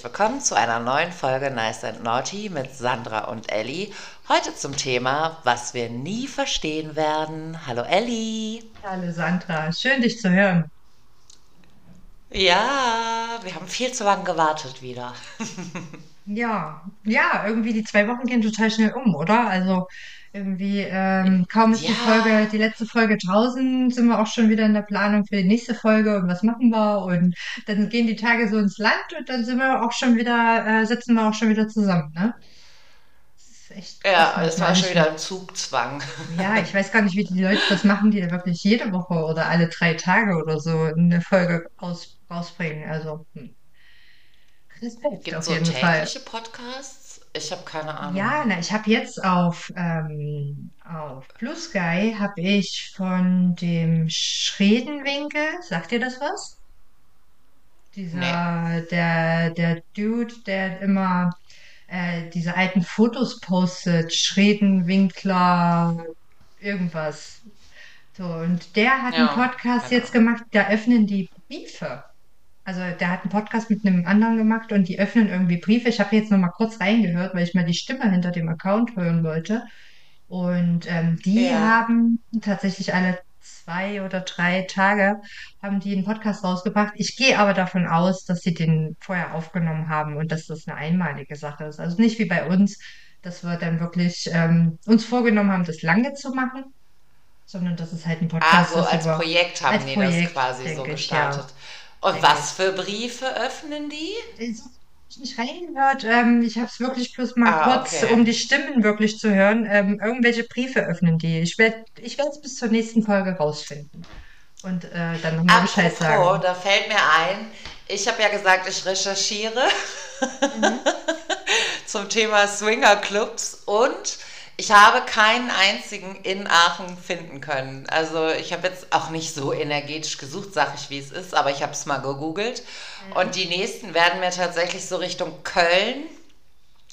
herzlich willkommen zu einer neuen Folge Nice and Naughty mit Sandra und Ellie. Heute zum Thema, was wir nie verstehen werden. Hallo Ellie. Hallo Sandra, schön dich zu hören. Ja, wir haben viel zu lange gewartet wieder. Ja, ja, irgendwie die zwei Wochen gehen total schnell um, oder? Also irgendwie ähm, kaum ist die Ja, Folge, die letzte Folge draußen, sind wir auch schon wieder in der Planung für die nächste Folge und was machen wir und dann gehen die Tage so ins Land und dann sind wir auch schon wieder, äh, sitzen wir auch schon wieder zusammen, ne? Echt ja, es war schon wieder ein Zugzwang. ja, ich weiß gar nicht, wie die Leute das machen, die da wirklich jede Woche oder alle drei Tage oder so eine Folge aus, rausbringen. Also, hm. Respekt Gibt auf so jeden Fall. tägliche Podcasts? Ich habe keine Ahnung. Ja, na, ich habe jetzt auf, ähm, auf Blue Sky habe ich von dem Schredenwinkel, sagt dir das was? Nee. Dieser, der, der Dude, der immer äh, diese alten Fotos postet, Schredenwinkler, irgendwas. So, und der hat einen Ja, Podcast keine jetzt gemacht, da öffnen die Briefe. Also der hat einen Podcast mit einem anderen gemacht und die öffnen irgendwie Briefe. Ich habe jetzt noch mal kurz reingehört, weil ich mal die Stimme hinter dem Account hören wollte. Und ähm, die Ja. haben tatsächlich alle zwei oder drei Tage haben die einen Podcast rausgebracht. Ich gehe aber davon aus, dass sie den vorher aufgenommen haben und dass das eine einmalige Sache ist. Also nicht wie bei uns, dass wir dann wirklich ähm, uns vorgenommen haben, das lange zu machen, sondern dass es halt ein Ah, Podcast so ist als über Projekt haben als die das Projekt, quasi so denke ich, gestartet. ja, Und was für Briefe öffnen die? Ich habe nicht reingehört. Ähm, ich habe es wirklich bloß mal Ah, kurz, um okay. die Stimmen wirklich zu hören. Ähm, irgendwelche Briefe öffnen die. Ich werde ich es bis zur nächsten Folge rausfinden und äh, dann nochmal Bescheid sagen. da fällt mir ein, ich habe ja gesagt, ich recherchiere Mhm. zum Thema Swingerclubs und ich habe keinen einzigen in Aachen finden können. Also ich habe jetzt auch nicht so energetisch gesucht, sag ich wie es ist, aber ich habe es mal gegoogelt und Mhm. die nächsten werden mir tatsächlich so Richtung Köln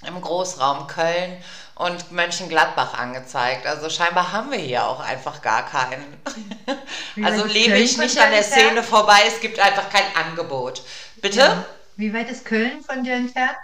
im Großraum Köln und Mönchengladbach angezeigt. Also scheinbar haben wir hier auch einfach gar keinen. Also lebe ich nicht an der? Szene vorbei, es gibt einfach kein Angebot. Bitte? Ja. Wie weit ist Köln von dir entfernt?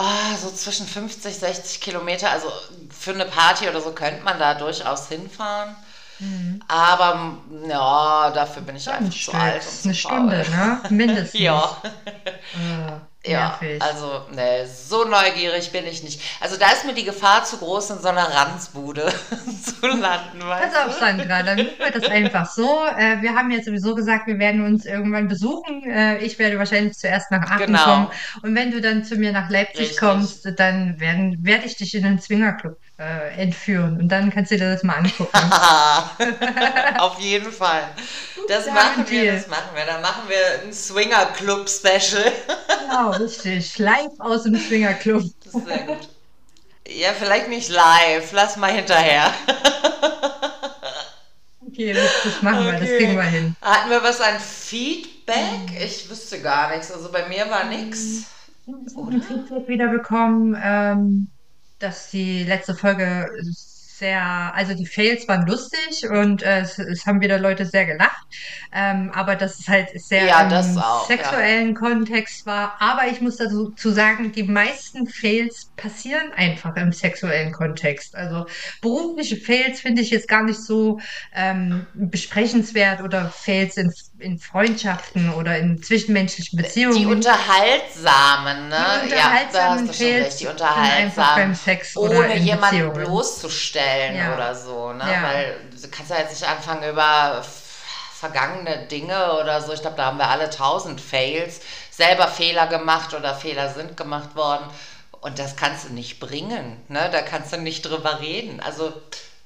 Ah, so zwischen 50, 60 Kilometer. Also für eine Party oder so könnte man da durchaus hinfahren. Mhm. Aber ja, dafür bin ich einfach zu alt und zu eine faul. Stunde, ne? Mindestens. Ja. Ja, nervig. also, ne, so neugierig bin ich nicht. Also da ist mir die Gefahr zu groß, in so einer Ranzbude zu landen, Pass auf? Sandra, dann machen wir das einfach so. Äh, wir haben ja sowieso gesagt, wir werden uns irgendwann besuchen. Äh, ich werde wahrscheinlich zuerst nach Aachen kommen. Genau, Und wenn du dann zu mir nach Leipzig richtig. kommst, dann werden, werde ich dich in den Swingerclub äh, entführen. Und dann kannst du dir das mal angucken. Auf jeden Fall. Das einen machen wir, das machen wir. Dann machen wir ein Swinger-Club-Special. Genau, richtig. Live aus dem Swingerclub. Das ist sehr gut. Ja, vielleicht nicht live, lass mal hinterher. Okay, das, das machen wir, das kriegen Okay. wir hin. Hatten wir was an Feedback? Ich wüsste gar nichts. Also bei mir war nix, Ich habe Feedback wieder bekommen, ähm, dass die letzte Folge sehr, also die Fails waren lustig und äh, es, es haben wieder Leute sehr gelacht, ähm, aber dass es halt sehr Ja, das im auch, ja. sexuellen Kontext war. Aber ich muss dazu zu sagen, die meisten Fails passieren einfach im sexuellen Kontext. Also berufliche Fails finde ich jetzt gar nicht so ähm, besprechenswert oder Fails in, in Freundschaften oder in zwischenmenschlichen Die Beziehungen. Unterhaltsamen, Die ne? Ja, da hast unterhaltsamen du schon recht. Fails Die einfach beim Unterhaltsamen, Sex oder ohne in jemanden Beziehungen. bloßzustellen Ja, oder so, ne? ja, Weil du kannst ja jetzt nicht anfangen über vergangene Dinge oder so. Ich glaube, da haben wir alle tausend Fails, selber Fehler gemacht oder Fehler sind gemacht worden. Und das kannst du nicht bringen, ne? Da kannst du nicht drüber reden. Also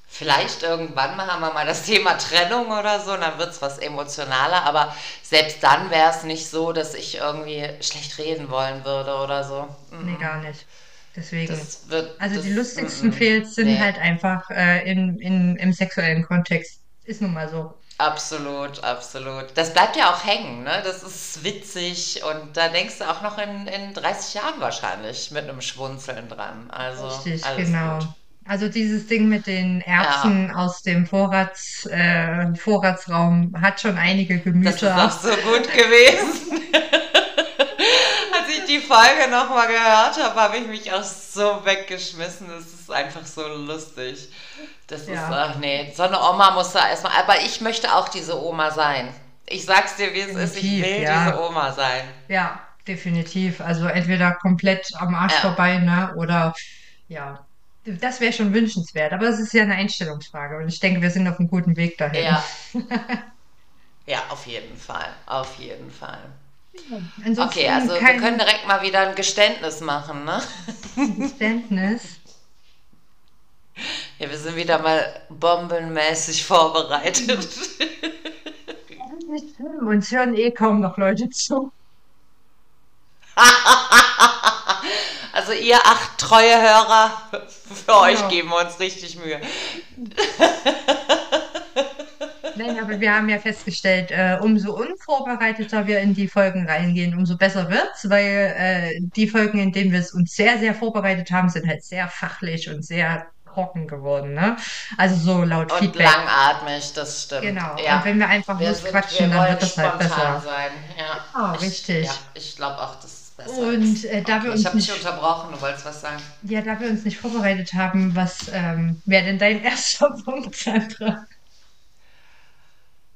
Vielleicht irgendwann mal haben wir mal das Thema Trennung oder so, dann wird es was emotionaler, aber selbst dann wäre es nicht so, dass ich irgendwie schlecht reden wollen würde oder so. nee, Mm-mm. gar nicht. Deswegen. Wird, Also die das, lustigsten mm-mm. Fails sind nee, halt einfach äh, in, in, im sexuellen Kontext. Ist nun mal so. absolut, absolut. Das bleibt ja auch hängen, ne? Das ist witzig und da denkst du auch noch in, in 30 Jahren wahrscheinlich mit einem Schwunzeln dran. Also Richtig, alles gut. genau. Also dieses Ding mit den Ja, Erbsen aus dem Vorrats, äh, Vorratsraum hat schon einige das ist auch Gemüter so gut gewesen. die Folge nochmal gehört habe, habe ich mich auch so weggeschmissen. Das ist einfach so lustig. Das ja. ist, ach nee, so eine Oma muss da erstmal, aber ich möchte auch diese Oma sein. Ich sag's dir, wie es definitiv, ist, ich will ja. diese Oma sein. Ja, definitiv. Also entweder komplett am Arsch ja. vorbei, ne? Oder ja. Das wäre schon wünschenswert, aber es ist ja eine Einstellungsfrage und ich denke, wir sind auf einem guten Weg dahin. Ja. ja, auf jeden Fall. Auf jeden Fall. Ja, okay, also wir können direkt mal wieder ein Geständnis machen, ne? Geständnis? Ja, wir sind wieder mal bombenmäßig vorbereitet. Uns hören eh kaum noch Leute zu. also ihr acht treue Hörer, für euch genau. geben wir uns richtig Mühe. Nein, aber wir haben ja festgestellt, äh, umso unvorbereiteter wir in die Folgen reingehen, umso besser wird's, weil äh, die Folgen, in denen wir es uns sehr, sehr vorbereitet haben, sind halt sehr fachlich und sehr trocken geworden, ne? Also so laut und Feedback. langatmig, das stimmt. Genau. Ja. Und wenn wir einfach wir los quatschen, dann wird das halt besser. Sein. Ja. Oh, richtig. Ja, ich glaube auch, das besser. Und äh, da okay, wir uns ich habe dich unterbrochen, du wolltest was sagen. Ja, da wir uns nicht vorbereitet haben, was ähm, wäre denn dein erster Punkt, Sandra?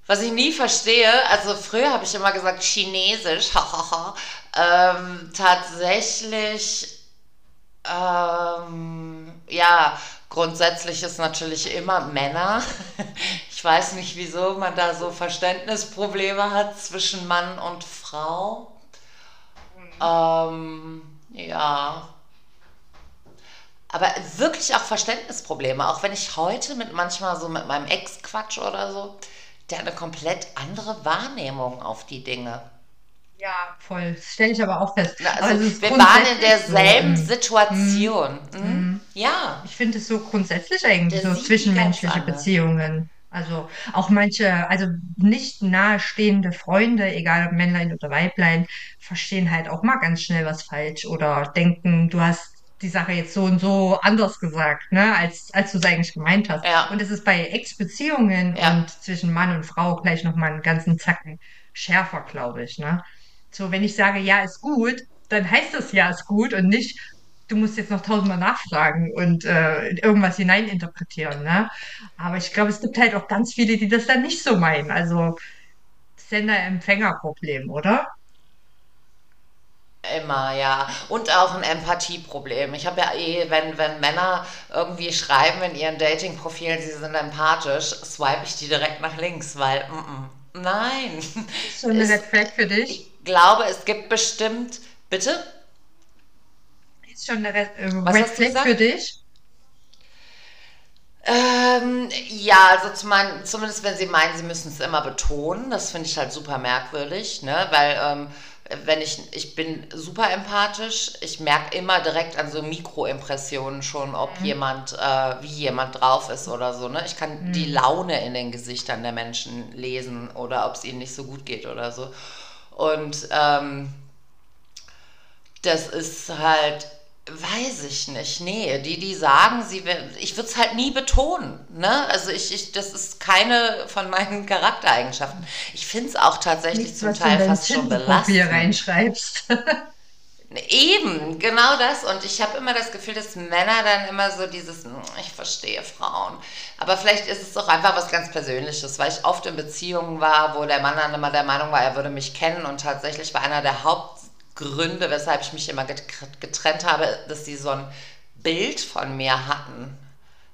Was ich nie verstehe, also früher habe ich immer gesagt Chinesisch, hahaha. ähm, tatsächlich, ähm, ja, grundsätzlich ist natürlich immer Männer. Ich weiß nicht, wieso man da so Verständnisprobleme hat zwischen Mann und Frau. Ähm, ja. Aber wirklich auch Verständnisprobleme, auch wenn ich heute mit manchmal so mit meinem Ex quatsch oder so, der hat eine komplett andere Wahrnehmung auf die Dinge. Ja, voll. Das stelle ich aber auch fest. Na, also, also wir waren in derselben so. Situation. Mhm. Mhm. Ja. Ich finde es so grundsätzlich eigentlich Der so zwischenmenschliche Beziehungen. Also auch manche, also nicht nahestehende Freunde, egal ob Männlein oder Weiblein, verstehen halt auch mal ganz schnell was falsch oder denken, du hast die Sache jetzt so und so anders gesagt, ne, als, als du es eigentlich gemeint hast. Ja. Und es ist bei Ex-Beziehungen ja. und zwischen Mann und Frau gleich nochmal einen ganzen Zacken schärfer, glaube ich, ne. So, wenn ich sage, ja, ist gut, dann heißt das ja, ist gut und nicht, du musst jetzt noch tausendmal nachfragen und äh, irgendwas hineininterpretieren. Ne? Aber ich glaube, es gibt halt auch ganz viele, die das dann nicht so meinen. Also Sender-Empfänger-Problem, oder? Immer, ja. Und auch ein Empathieproblem. Ich habe ja eh, wenn, wenn Männer irgendwie schreiben in ihren Dating-Profilen, sie sind empathisch, swipe ich die direkt nach links, weil, mm -mm, nein. Ist schon eine Red Flag für dich? Ich glaube, es gibt bestimmt, bitte? Ist schon eine Red, äh, Red Flag für dich? Ähm, ja, also zum mein, zumindest wenn sie meinen, sie müssen es immer betonen, das finde ich halt super merkwürdig, ne? weil ähm, wenn ich, ich bin super empathisch, ich merke immer direkt an so Mikroimpressionen schon, ob mhm. jemand, äh, wie jemand drauf ist oder so. Ne? Ich kann mhm. die Laune in den Gesichtern der Menschen lesen oder ob es ihnen nicht so gut geht oder so. Und ähm, das ist halt Weiß ich nicht. Nee, die, die sagen, sie ich würde es halt nie betonen. Ne? Also ich, ich, das ist keine von meinen Charaktereigenschaften. Ich finde es auch tatsächlich Nichts, zum Teil fast schon belastend. reinschreibst. Eben, genau das. Und ich habe immer das Gefühl, dass Männer dann immer so dieses, hm, ich verstehe Frauen. Aber vielleicht ist es auch einfach was ganz Persönliches, weil ich oft in Beziehungen war, wo der Mann dann immer der Meinung war, er würde mich kennen und tatsächlich war einer der Haupt Gründe, weshalb ich mich immer getrennt habe, dass sie so ein Bild von mir hatten,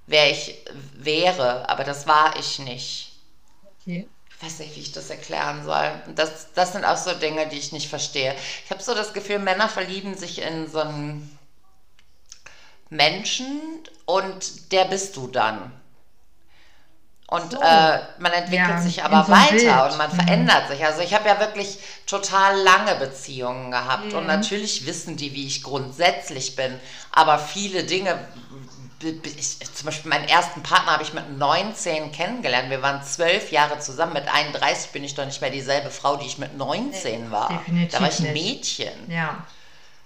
wer ich wäre, aber das war ich nicht. Okay. Ich weiß nicht, wie ich das erklären soll. Das, das sind auch so Dinge, die ich nicht verstehe. Ich habe so das Gefühl, Männer verlieben sich in so einen Menschen und der bist du dann. Und so. äh, man entwickelt ja, sich aber so weiter und man mhm. verändert sich. Also ich habe ja wirklich total lange Beziehungen gehabt mhm. und natürlich wissen die, wie ich grundsätzlich bin. Aber viele Dinge, ich, zum Beispiel meinen ersten Partner habe ich mit 19 kennengelernt. Wir waren zwölf Jahre zusammen. Mit 31 bin ich doch nicht mehr dieselbe Frau, die ich mit 19 war. Definitiv da war ich ein Mädchen. Ja.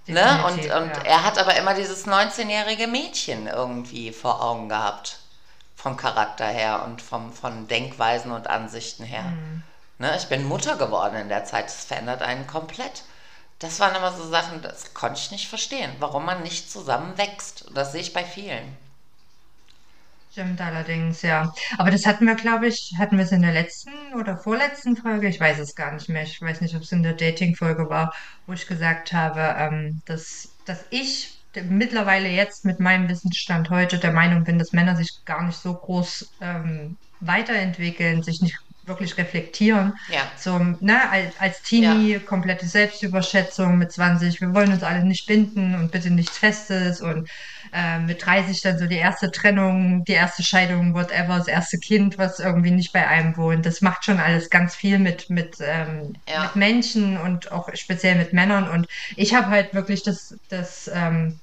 Ne? Und, und ja. er hat aber immer dieses 19-jährige Mädchen irgendwie vor Augen gehabt vom Charakter her und vom, von Denkweisen und Ansichten her. Mhm. Ne, ich bin Mutter geworden in der Zeit, das verändert einen komplett. Das waren immer so Sachen, das konnte ich nicht verstehen, warum man nicht zusammen wächst. Das sehe ich bei vielen. Stimmt allerdings, ja. Aber das hatten wir, glaube ich, hatten wir es in der letzten oder vorletzten Folge? Ich weiß es gar nicht mehr. Ich weiß nicht, ob es in der Dating-Folge war, wo ich gesagt habe, ähm, dass, dass ich mittlerweile jetzt mit meinem Wissensstand heute der Meinung bin, dass Männer sich gar nicht so groß ähm, weiterentwickeln, sich nicht wirklich reflektieren. Ja. So, ne, als, als Teenie, Ja. komplette Selbstüberschätzung mit 20, wir wollen uns alle nicht binden und bitte nichts Festes und äh, mit 30 dann so die erste Trennung, die erste Scheidung, whatever, das erste Kind, was irgendwie nicht bei einem wohnt. Das macht schon alles ganz viel mit, mit, ähm, Ja. mit Menschen und auch speziell mit Männern. Und ich habe halt wirklich das, das ähm,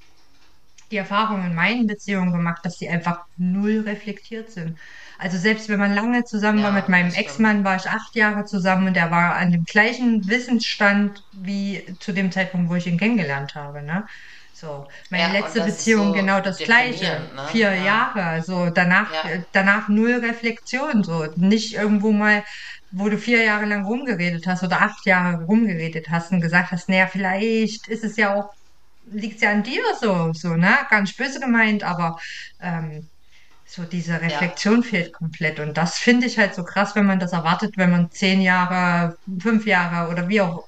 die Erfahrung in meinen Beziehungen gemacht, dass die einfach null reflektiert sind. Also selbst wenn man lange zusammen war Ja, mit meinem. Ex-Mann, war ich acht Jahre zusammen und er war an dem gleichen Wissensstand wie zu dem Zeitpunkt, wo ich ihn kennengelernt habe. Ne? So, meine Ja, letzte Beziehung so genau das Gleiche. ne? Vier Ja. Jahre, so danach, äh, danach null Reflexion, so nicht irgendwo mal, wo du vier Jahre lang rumgeredet hast oder acht Jahre rumgeredet hast und gesagt hast, naja, vielleicht ist es ja auch liegt ja an dir so, so, ne? Nicht böse gemeint, aber ähm, so diese Reflexion fehlt komplett. Und das finde ich halt so krass, wenn man das erwartet, wenn man zehn Jahre, fünf Jahre oder wie auch,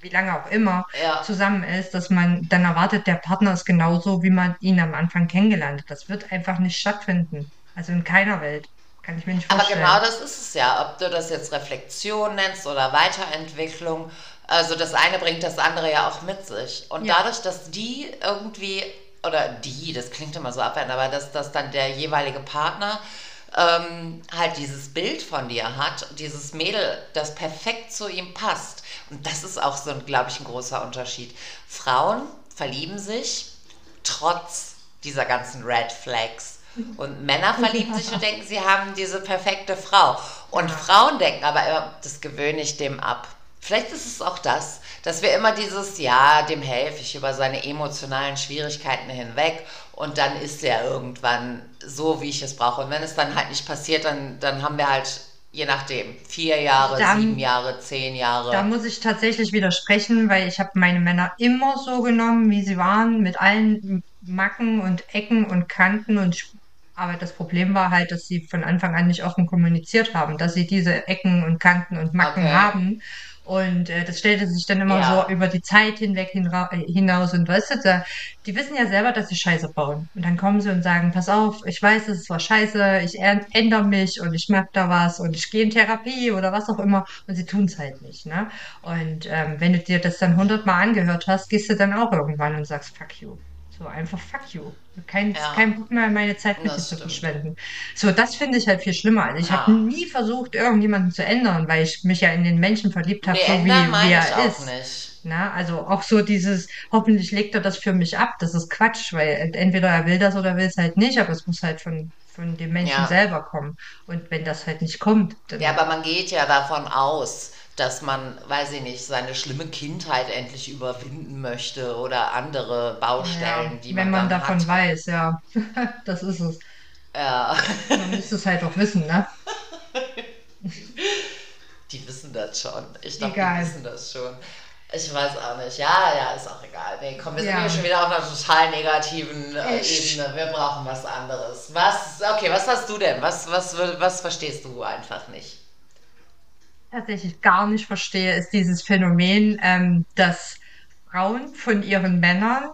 wie lange auch immer Ja. zusammen ist, dass man dann erwartet, der Partner ist genauso, wie man ihn am Anfang kennengelernt hat. Das wird einfach nicht stattfinden. Also in keiner Welt. Kann ich mir nicht Aber vorstellen. genau das ist es ja, ob du das jetzt Reflexion nennst oder Weiterentwicklung. Also das eine bringt das andere ja auch mit sich. Und Ja. dadurch, dass die irgendwie, oder die, das klingt immer so abwertend, aber dass, dass dann der jeweilige Partner ähm, halt dieses Bild von dir hat, dieses Mädel, das perfekt zu ihm passt. Und das ist auch so, glaube ich, ein großer Unterschied. Frauen verlieben sich trotz dieser ganzen Red Flags. Und Männer verlieben sich und denken, sie haben diese perfekte Frau. Und Frauen denken aber immer, das gewöhne ich dem ab. Vielleicht ist es auch das, dass wir immer dieses, ja, dem helfe ich über seine emotionalen Schwierigkeiten hinweg und dann ist er irgendwann so, wie ich es brauche. Und wenn es dann halt nicht passiert, dann, dann haben wir halt, je nachdem, vier Jahre, Dann- sieben Jahre, zehn Jahre. Da muss ich tatsächlich widersprechen, weil ich habe meine Männer immer so genommen, wie sie waren, mit allen Macken und Ecken und Kanten und Sch- aber das Problem war halt, dass sie von Anfang an nicht offen kommuniziert haben, dass sie diese Ecken und Kanten und Macken Okay. haben. Und äh, das stellte sich dann immer Ja. so über die Zeit hinweg hinra äh, hinaus. Und weißt du, da, die wissen ja selber, dass sie Scheiße bauen. Und dann kommen sie und sagen, pass auf, ich weiß, es war scheiße, ich ändere mich und ich merke da was und ich gehe in Therapie oder was auch immer. Und sie tun es halt nicht. Ne? Und ähm, wenn du dir das dann hundertmal angehört hast, gehst du dann auch irgendwann und sagst, fuck you. So einfach fuck you. Kein, Ja. kein Bock mehr, meine Zeit mit dir zu verschwenden. So, das finde ich halt viel schlimmer. Also ich Ja. habe nie versucht, irgendjemanden zu ändern, weil ich mich ja in den Menschen verliebt habe, nee, so wie, wie er ist. nicht. Na, also auch so dieses, hoffentlich legt er das für mich ab, das ist Quatsch, weil entweder er will das oder will es halt nicht, aber es muss halt von, von dem Menschen Ja. selber kommen. Und wenn das halt nicht kommt, dann Ja, aber man geht ja davon aus, dass man, weiß ich nicht, seine schlimme Kindheit endlich überwinden möchte oder andere Baustellen, ja, die wenn man, man dann davon hat. weiß, ja, das ist es. Ja, Man müsste es halt auch wissen, ne? die wissen das schon. Ich glaube, die wissen das schon. Ich weiß auch nicht. Ja, ja, ist auch egal. Nee, komm, wir sind Ja. hier schon wieder auf einer total negativen äh? Ebene. Wir brauchen was anderes. Was, okay, was hast du denn? Was, was, was verstehst du einfach nicht? Tatsächlich gar nicht verstehe, ist dieses Phänomen, ähm, dass Frauen von ihren Männern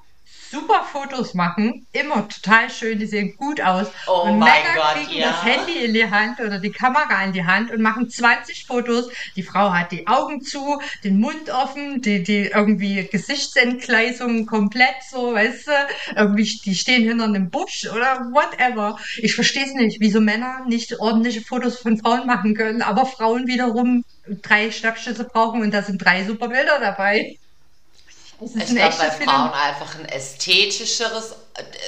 super Fotos machen, immer total schön, die sehen gut aus. Oh und Männer Gott, kriegen ja. das Handy in die Hand oder die Kamera in die Hand und machen 20 Fotos. Die Frau hat die Augen zu, den Mund offen, die, die irgendwie Gesichtsentgleisungen komplett so, weißt du, irgendwie, die stehen hinter einem Busch oder whatever. Ich verstehe es nicht, wieso Männer nicht ordentliche Fotos von Frauen machen können, aber Frauen wiederum drei Schnappschüsse brauchen und da sind drei super Bilder dabei. Das ist Ich ein glaube, bei. Frauen einfach ein ästhetischeres,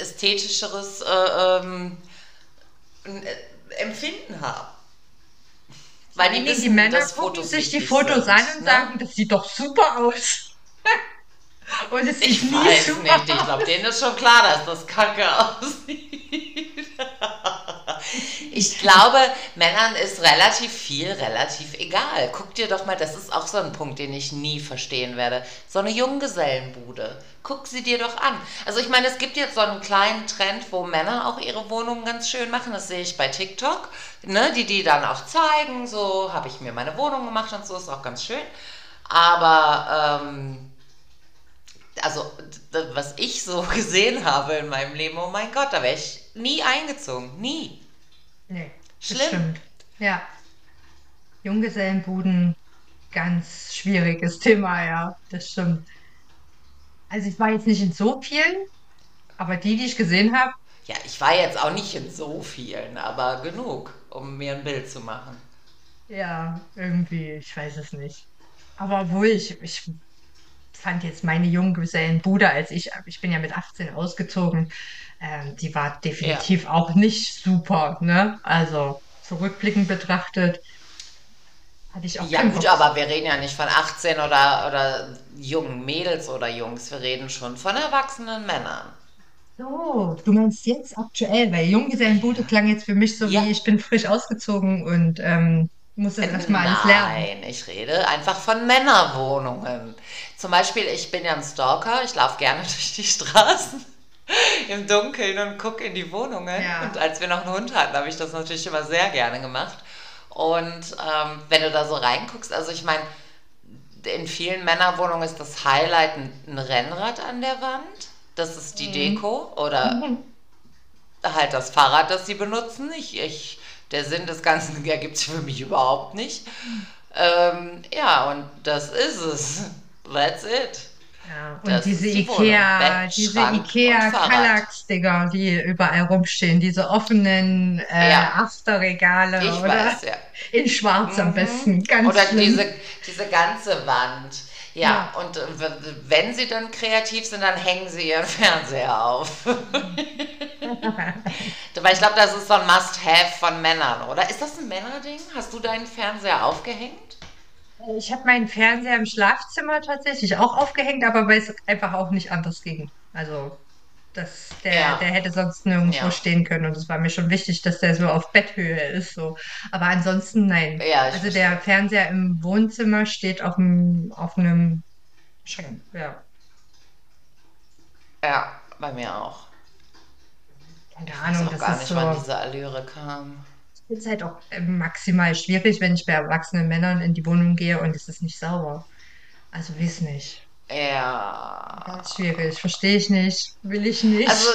ästhetischeres äh, ähm, äh, Empfinden haben. Weil die wissen, die Männer dass gucken Fotos sich die Fotos sind, an und ne? sagen, das sieht doch super aus. und es Ich sieht nie weiß super nicht, ich glaube, denen ist schon klar, dass das kacke aussieht. Ich glaube, Männern ist relativ viel relativ egal. Guck dir doch mal, das ist auch so ein Punkt, den ich nie verstehen werde. So eine Junggesellenbude. Guck sie dir doch an. Also ich meine, es gibt jetzt so einen kleinen Trend, wo Männer auch ihre Wohnungen ganz schön machen. Das sehe ich bei TikTok. Ne? Die die dann auch zeigen. So habe ich mir meine Wohnung gemacht und so ist auch ganz schön. Aber ähm, also was ich so gesehen habe in meinem Leben, oh mein Gott, da wäre ich nie eingezogen. Nie. Nee, das Schlimm. stimmt. Ja. Junggesellenbuden, ganz schwieriges Thema, ja, das stimmt. Also ich war jetzt nicht in so vielen, aber die, die ich gesehen habe, Ja, ich war jetzt auch nicht in so vielen, aber genug, um mir ein Bild zu machen. ja, irgendwie, ich weiß es nicht. Aber obwohl ich, ich fand jetzt meine Junggesellenbude, als ich, ich bin ja mit 18 ausgezogen, ähm, die war Ja. definitiv auch nicht super, ne? Also zurückblickend betrachtet, hatte ich auch Ja gut, Bock. aber wir reden ja nicht von 18 oder, oder jungen Mädels oder Jungs, wir reden schon von erwachsenen Männern. So, du meinst jetzt aktuell, weil Junggesellenbude Ja. klang jetzt für mich so wie Ja, ich bin frisch ausgezogen und ähm, muss das äh, erstmal alles lernen. nein, ich rede einfach von Männerwohnungen. Zum Beispiel, ich bin ja ein Stalker, ich laufe gerne durch die Straßen im Dunkeln und gucke in die Wohnungen. Und Ja. als wir noch einen Hund hatten, habe ich das natürlich immer sehr gerne gemacht. Und ähm, wenn du da so reinguckst, also ich meine, in vielen Männerwohnungen ist das Highlight ein, Rennrad an der Wand. Das ist die Mhm. Deko. Oder halt das Fahrrad, das sie benutzen. Ich, ich, der Sinn des Ganzen ergibt sich für mich überhaupt nicht. Ähm, ja, und das ist es. That's it. Ja, und Das diese. Ikea, diese Ikea Fahrrad. Kallax-Dinger, die überall rumstehen, diese offenen äh, Ja, Achterregale, ich oder? weiß, ja. In Schwarz am besten, ganz Oder schlimm. diese, diese ganze Wand. Ja, Ja. und äh, wenn sie dann kreativ sind, dann hängen sie ihren Fernseher auf. Weil ich glaube, das ist so ein Must-Have von Männern, oder? Ist das ein Männerding? Hast du deinen Fernseher aufgehängt? Ich habe meinen Fernseher im Schlafzimmer tatsächlich auch aufgehängt, aber weil es einfach auch nicht anders ging. Also das, der, Ja, der hätte sonst nirgendwo ja. stehen können und es war mir schon wichtig, dass der so auf Betthöhe ist. So. Aber ansonsten nein. Ja, Also der verstehe. Fernseher im Wohnzimmer steht auf einem, auf einem Schrank. Ja, Ja, bei mir auch. keine Ich weiß Ahnung, auch gar nicht, so. wann diese Allüre kam. Ist halt auch äh, maximal schwierig, wenn ich bei erwachsenen Männern in die Wohnung gehe und es ist nicht sauber. Also weiß nicht. Ganz Ja. schwierig. Verstehe ich nicht. Will ich Also nicht.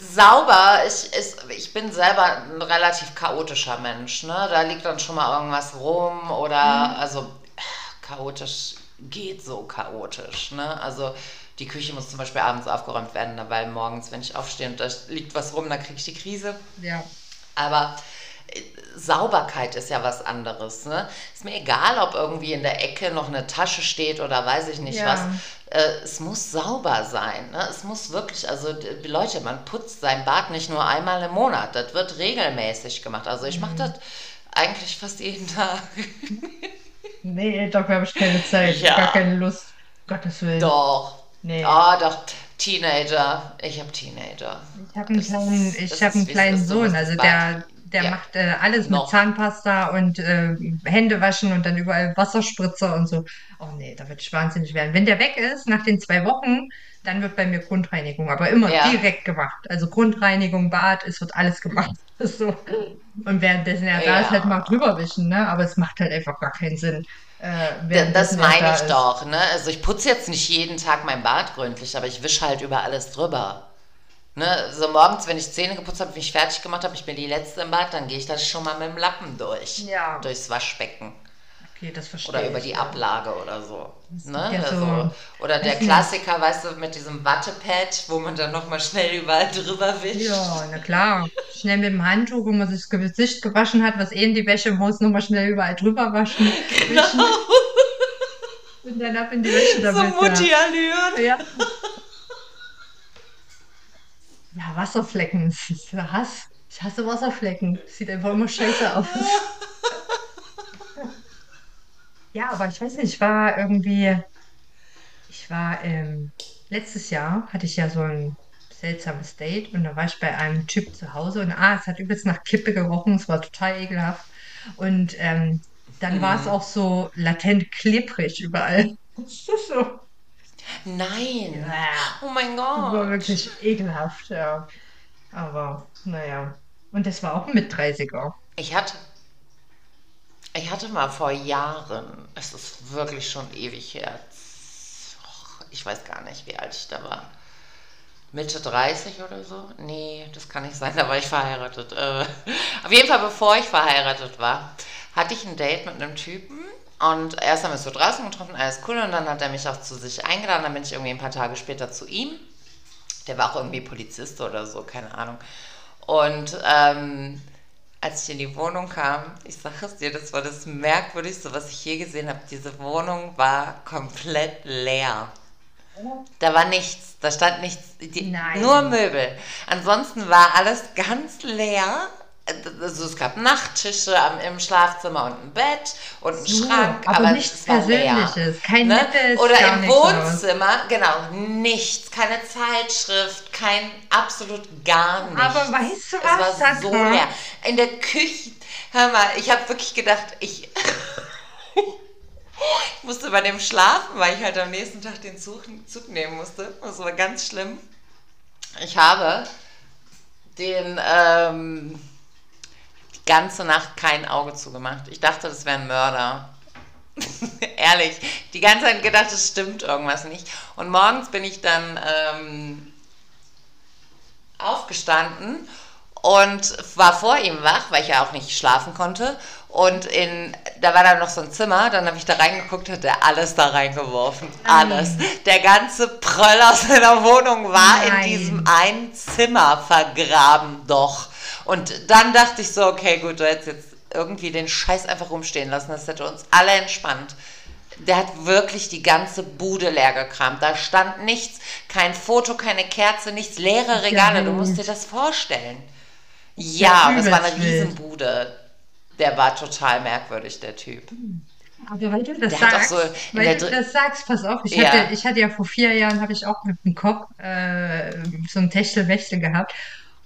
sauber, ich, ist, ich bin selber ein relativ chaotischer Mensch. Ne? Da liegt dann schon mal irgendwas rum oder also chaotisch geht so chaotisch. Ne? Also die Küche muss zum Beispiel abends aufgeräumt werden, weil morgens, wenn ich aufstehe und da liegt was rum, dann kriege ich die Krise. Ja. Aber Sauberkeit ist ja was anderes. Ne? Ist mir egal, ob irgendwie in der Ecke noch eine Tasche steht oder weiß ich nicht was. Ja. Äh, es muss sauber sein. Ne? Es muss wirklich, also Leute, man putzt sein Bad nicht nur einmal im Monat. Das wird regelmäßig gemacht. Also ich mache das eigentlich fast jeden Tag. Nee, dafür habe ich keine Zeit. Ja. Gar keine Lust. Gottes Willen. Doch. Nee. Ah, doch. Teenager. Ich habe Teenager. Ich habe einen Das kleinen, ist, ich habe einen kleinen Sohn, also der, der Ja, macht äh, alles mit noch. Zahnpasta und äh, Hände waschen und dann überall Wasserspritzer und so. Oh nee, da würde ich wahnsinnig werden. Wenn der weg ist, nach den zwei Wochen, dann wird bei mir Grundreinigung, aber immer Ja. direkt gemacht. Also Grundreinigung, Bad, es wird alles gemacht. So. Und währenddessen er da ist, halt mal Ja. drüber wischen, ne? Aber es macht halt einfach gar keinen Sinn, äh, Das meine da ich ist. doch, ne? Also ich putze jetzt nicht jeden Tag mein Bad gründlich, aber ich wische halt über alles drüber. Ne? So morgens, wenn ich Zähne geputzt habe, wenn ich fertig gemacht habe, ich bin die Letzte im Bad, dann gehe ich das schon mal mit dem Lappen durch. Ja. Durchs Waschbecken. Okay, das verstehe Oder über ich, die ja. Ablage oder so. Ne? ja Also, so- oder der. Klassiker, weißt du, mit diesem Wattepad, wo man dann nochmal schnell überall drüber wischt. Ja, na klar. Schnell mit dem Handtuch, wo man sich das Gesicht gewaschen hat, was eh in die Wäsche muss, nochmal schnell überall drüber waschen. Wischen und dann ab in die Wäsche So damit. Mutti-Allüren. Ja. Ja, Wasserflecken. Das ist der Hass. Ich hasse Wasserflecken. Sieht einfach immer scheiße aus. Ja, aber ich weiß nicht, ich war irgendwie, ich war, ähm, letztes Jahr hatte ich ja so ein seltsames Date und da war ich bei einem Typ zu Hause und ah, es hat übelst nach Kippe gerochen, es war total ekelhaft. Und ähm, dann war es Mhm. auch so latent klebrig überall. Das ist so. Nein. Oh mein das war Gott. wirklich ekelhaft, ja. Aber naja. Und das war auch ein Mit-30er. Ich hatte, ich hatte mal vor Jahren, es ist wirklich schon ewig her, ich weiß gar nicht, wie alt ich da war. Mitte 30 oder so? Nee, das kann nicht sein, da war ich verheiratet. Äh, auf jeden Fall, bevor ich verheiratet war, hatte ich ein Date mit einem Typen. Und erst haben wir uns so draußen getroffen, alles cool. Und dann hat er mich auch zu sich eingeladen. Dann bin ich irgendwie ein paar Tage später zu ihm. Der war auch irgendwie Polizist oder so, keine Ahnung. Und ähm, als ich in die Wohnung kam, ich sage es dir, das war das Merkwürdigste, was ich je gesehen habe. Diese Wohnung war komplett leer. Da war nichts, da stand nichts, die, nur. Möbel. Ansonsten war alles ganz leer. Also es gab Nachttische im Schlafzimmer und ein Bett und einen So, Schrank, aber aber nichts es war leer. Persönliches, kein Ne? Nettes, Oder gar im? Wohnzimmer, genau, nichts, keine Zeitschrift, kein absolut gar Aber nichts. weißt du Es was, war so Sandra? leer. In der Küche, hör mal, ich habe wirklich gedacht, ich musste bei dem schlafen, weil ich halt am nächsten Tag den Zug, Zug nehmen musste. Das war ganz schlimm. Ich habe den ähm, ganze Nacht kein Auge zugemacht. Ich dachte, das wäre ein Mörder. Ehrlich, die ganze Zeit gedacht, es stimmt irgendwas nicht. Und morgens bin ich dann ähm, aufgestanden und war vor ihm wach, weil ich ja auch nicht schlafen konnte. Und in, da war dann noch so ein Zimmer, dann habe ich da reingeguckt, hat er alles da reingeworfen. Alles. Nein. Der ganze Pröll aus seiner Wohnung war in diesem Nein. einen Zimmer vergraben doch. Und dann dachte ich so, okay, gut, du hättest jetzt irgendwie den Scheiß einfach rumstehen lassen, das hätte uns alle entspannt. Der hat wirklich die ganze Bude leer gekramt. Da stand nichts, kein Foto, keine Kerze, nichts, leere Regale. Du musst dir das vorstellen. Ja und es war eine. Riesenbude. Der war total merkwürdig, der Typ. Aber weil du das Der so sagst, in weil du das sagst, pass auf, ich hatte, Ja. ich hatte ja vor vier Jahren, habe ich auch mit dem Kopf äh, so ein Techtelmechtel gehabt.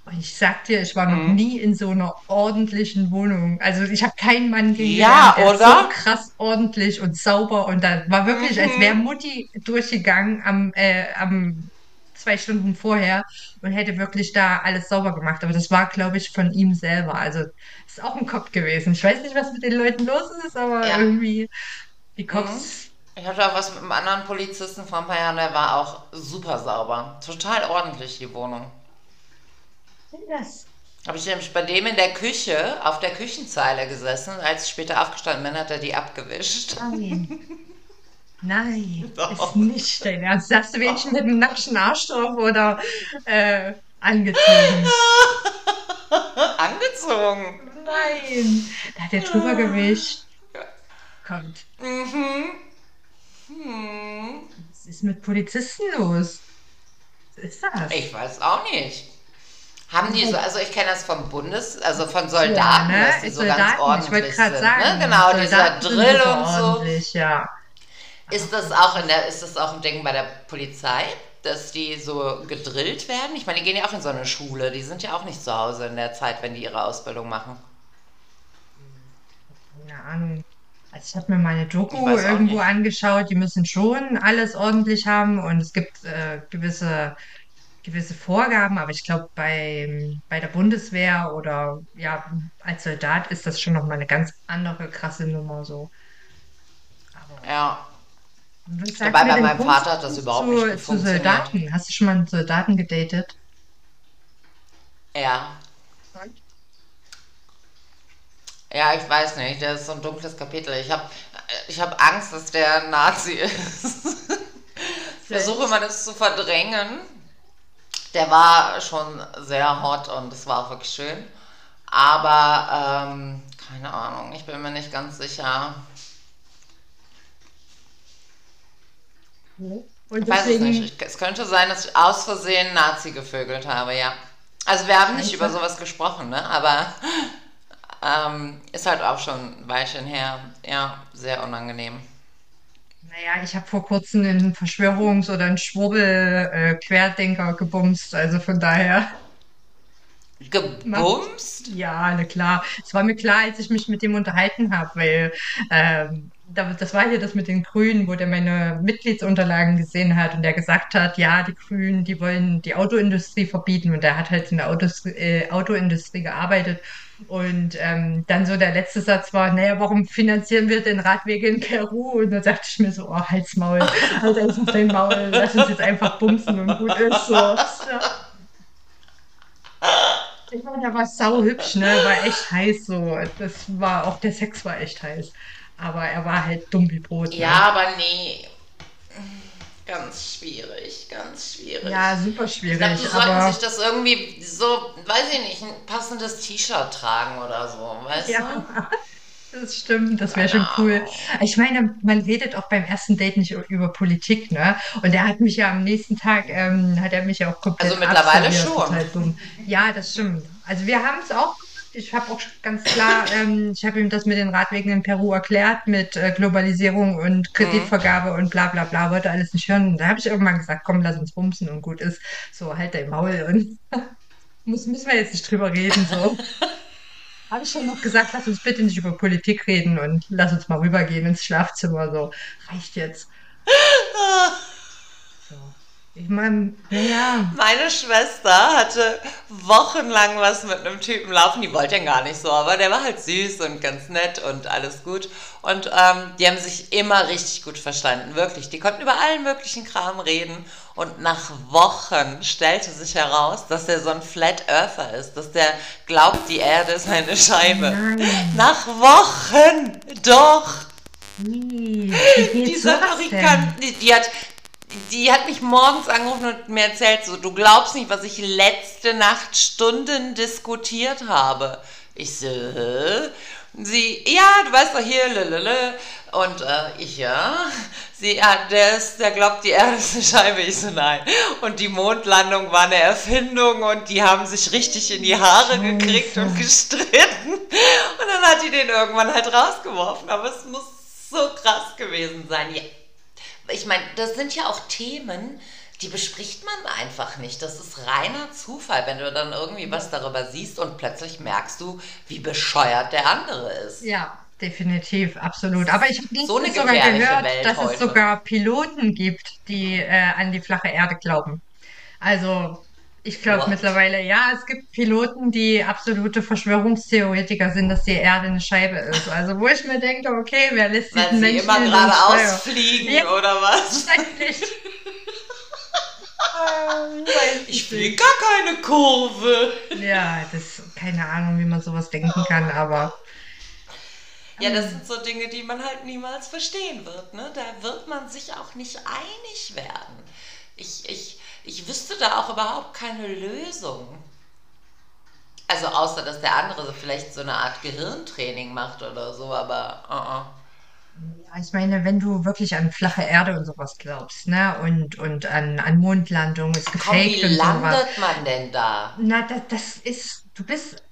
Und ich sag dir, ich war noch Mhm. nie in so einer ordentlichen Wohnung. Also ich habe keinen Mann Ja, kennengelernt, der so krass ordentlich und sauber und da war wirklich, als wäre Mhm. Mutti durchgegangen am, äh, am zwei Stunden vorher und hätte wirklich da alles sauber gemacht. Aber das war, glaube ich, von ihm selber. Also ist auch ein Kopf gewesen. Ich weiß nicht, was mit den Leuten los ist, aber Ja. irgendwie die Mhm. Cops. Ich hatte auch was mit einem anderen Polizisten vor ein paar Jahren, der war auch super sauber. Total ordentlich, die Wohnung. Das. Habe ich nämlich bei dem in der Küche, auf der Küchenzeile gesessen. Als ich später aufgestanden bin, hat er die abgewischt. Nein. Nein, ist Doch. nicht dein Ernst. Sagst du welchen mit einem nackten Arsch drauf oder äh, angezogen? Angezogen. Nein, da hat er drüber gewischt. Kommt, Mhm. Hm. was ist mit Polizisten los? Was ist das? Ich weiß auch nicht. Haben die so, also ich kenne das vom Bundes, also von Ja, Soldaten, ne? dass die so ganz Soldaten, ich wollte ordentlich gerade sind. Ne? sagen, Genau, dieser Soldaten sind Drill und so. ja. Ist das auch in der, ist das auch ein Ding bei der Polizei, dass die so gedrillt werden? Ich meine, die gehen ja auch in so eine Schule, die sind ja auch nicht zu Hause in der Zeit, wenn die ihre Ausbildung machen. Keine Ahnung. Also ich habe mir mal eine Ich Doku irgendwo nicht. angeschaut, die müssen schon alles ordentlich haben und es gibt äh, gewisse, gewisse Vorgaben, aber ich glaube, bei, bei der Bundeswehr oder ja, als Soldat ist das schon nochmal eine ganz andere krasse Nummer so. Aber Ja. Dabei bei meinem Vater hat das überhaupt nicht zu, gut zu. Soldaten? Hast du schon mal einen Soldaten gedatet? Ja. Ja, ich weiß nicht, das ist so ein dunkles Kapitel. Ich habe ich hab Angst, dass der Nazi ist. Ich versuche immer das zu verdrängen. Der war schon sehr hot und es war auch wirklich schön. Aber, ähm, keine Ahnung, ich bin mir nicht ganz sicher. Und Ich weiß es nicht. deswegen, Ich, es könnte sein, dass ich aus Versehen Nazi gevögelt habe, ja. Also wir haben nicht über sowas gesprochen, ne? Aber ähm, ist halt auch schon ein Weilchen her. Ja, sehr unangenehm. Naja, ich habe vor kurzem einen Verschwörungs- oder einen Schwurbel-Querdenker gebumst, also von daher. Gebumst? Ja, na klar. Es war mir klar, als ich mich mit dem unterhalten habe, weil ähm, das war hier das mit den Grünen, wo der meine Mitgliedsunterlagen gesehen hat und der gesagt hat, ja, die Grünen, die wollen die Autoindustrie verbieten und der hat halt in der Autos, äh, Autoindustrie gearbeitet und ähm, dann so der letzte Satz war, naja, warum finanzieren wir den Radweg in Peru? Und dann dachte ich mir so, oh, halt's Maul, halt einfach dein Maul, lass uns jetzt einfach bumsen und gut ist so. Ich meine, der war sau hübsch, ne? War echt heiß so. Das war, auch der Sex war echt heiß. Aber er war halt dumm wie Brot, Ja, ne? aber nee. Ganz schwierig, ganz schwierig. Ja, super Ich glaube, die schwierig, sollten sich das irgendwie so, weiß ich nicht, ein passendes T-Shirt tragen oder so, weißt ja, du? das stimmt, das wäre schon cool. Ich meine, man redet auch beim ersten Date nicht über Politik, ne? Und er hat mich ja am nächsten Tag, ähm, hat er mich ja auch Also komplett mittlerweile abserviert, schon. dumm. Ja, das stimmt. Also wir haben es auch. Ich habe auch ganz klar, ähm, ich habe ihm das mit den Radwegen in Peru erklärt, mit äh, Globalisierung und Mhm. Kreditvergabe und bla bla bla, wollte alles nicht hören. Und da habe ich irgendwann gesagt, komm, lass uns bumsen und gut ist. So, halt dein Maul und muss, müssen wir jetzt nicht drüber reden, so. Habe ich schon noch gesagt, lass uns bitte nicht über Politik reden und lass uns mal rübergehen ins Schlafzimmer, so. Reicht jetzt. Ich meine, naja, Meine Schwester hatte wochenlang was mit einem Typen laufen, die wollte ihn gar nicht so, aber der war halt süß und ganz nett und alles gut. Und ähm, die haben sich immer richtig gut verstanden, wirklich. Die konnten über allen möglichen Kram reden. Und nach Wochen stellte sich heraus, dass der so ein Flat Earther ist, dass der glaubt, die Erde ist eine Scheibe. nein. Nach Wochen, doch. Wie, wie geht Dieser sowas denn? Amerikaner, die, die hat, die hat mich morgens angerufen und mir erzählt, so, du glaubst nicht, was ich letzte Nacht Stunden diskutiert habe. Ich so, hä? Sie, ja, du weißt doch hier, lelele. Und äh, ich, ja. Sie, ja, der, ist, der glaubt, die Erde ist eine Scheibe. Ich so, nein. Und die Mondlandung war eine Erfindung und die haben sich richtig in die Haare gekriegt und gestritten. Und dann hat die den irgendwann halt rausgeworfen. Aber es muss so krass gewesen sein. Ja, ich meine, das sind ja auch Themen, die bespricht man einfach nicht. Das ist reiner Zufall, wenn du dann irgendwie was darüber siehst und plötzlich merkst du, wie bescheuert der andere ist. Ja, definitiv, absolut. Aber ich habe So eine sogar gehört, Welt dass es heute. sogar Piloten gibt, die äh, an die flache Erde glauben. Also, ich glaube mittlerweile, ja, es gibt Piloten, die absolute Verschwörungstheoretiker sind, dass die Erde eine Scheibe ist. Also, wo ich mir denke, okay, wer lässt Weil diesen sie Menschen immer geradeaus fliegen Ja, oder was? Ähm, Ich fliege gar keine Kurve. Ja, das, keine Ahnung, wie man sowas denken kann, aber Ja, das sind so Dinge, die man halt niemals verstehen wird. Ne? Da wird man sich auch nicht einig werden. Ich, ich, ich wüsste da auch überhaupt keine Lösung. Also außer, dass der andere so vielleicht so eine Art Gehirntraining macht oder so, aber uh Ja, ich meine, wenn du wirklich an flache Erde und sowas glaubst, ne, und, und an, an Mondlandung ist Komm, wie gefaked und landet man denn da? na, das, das ist, du bist,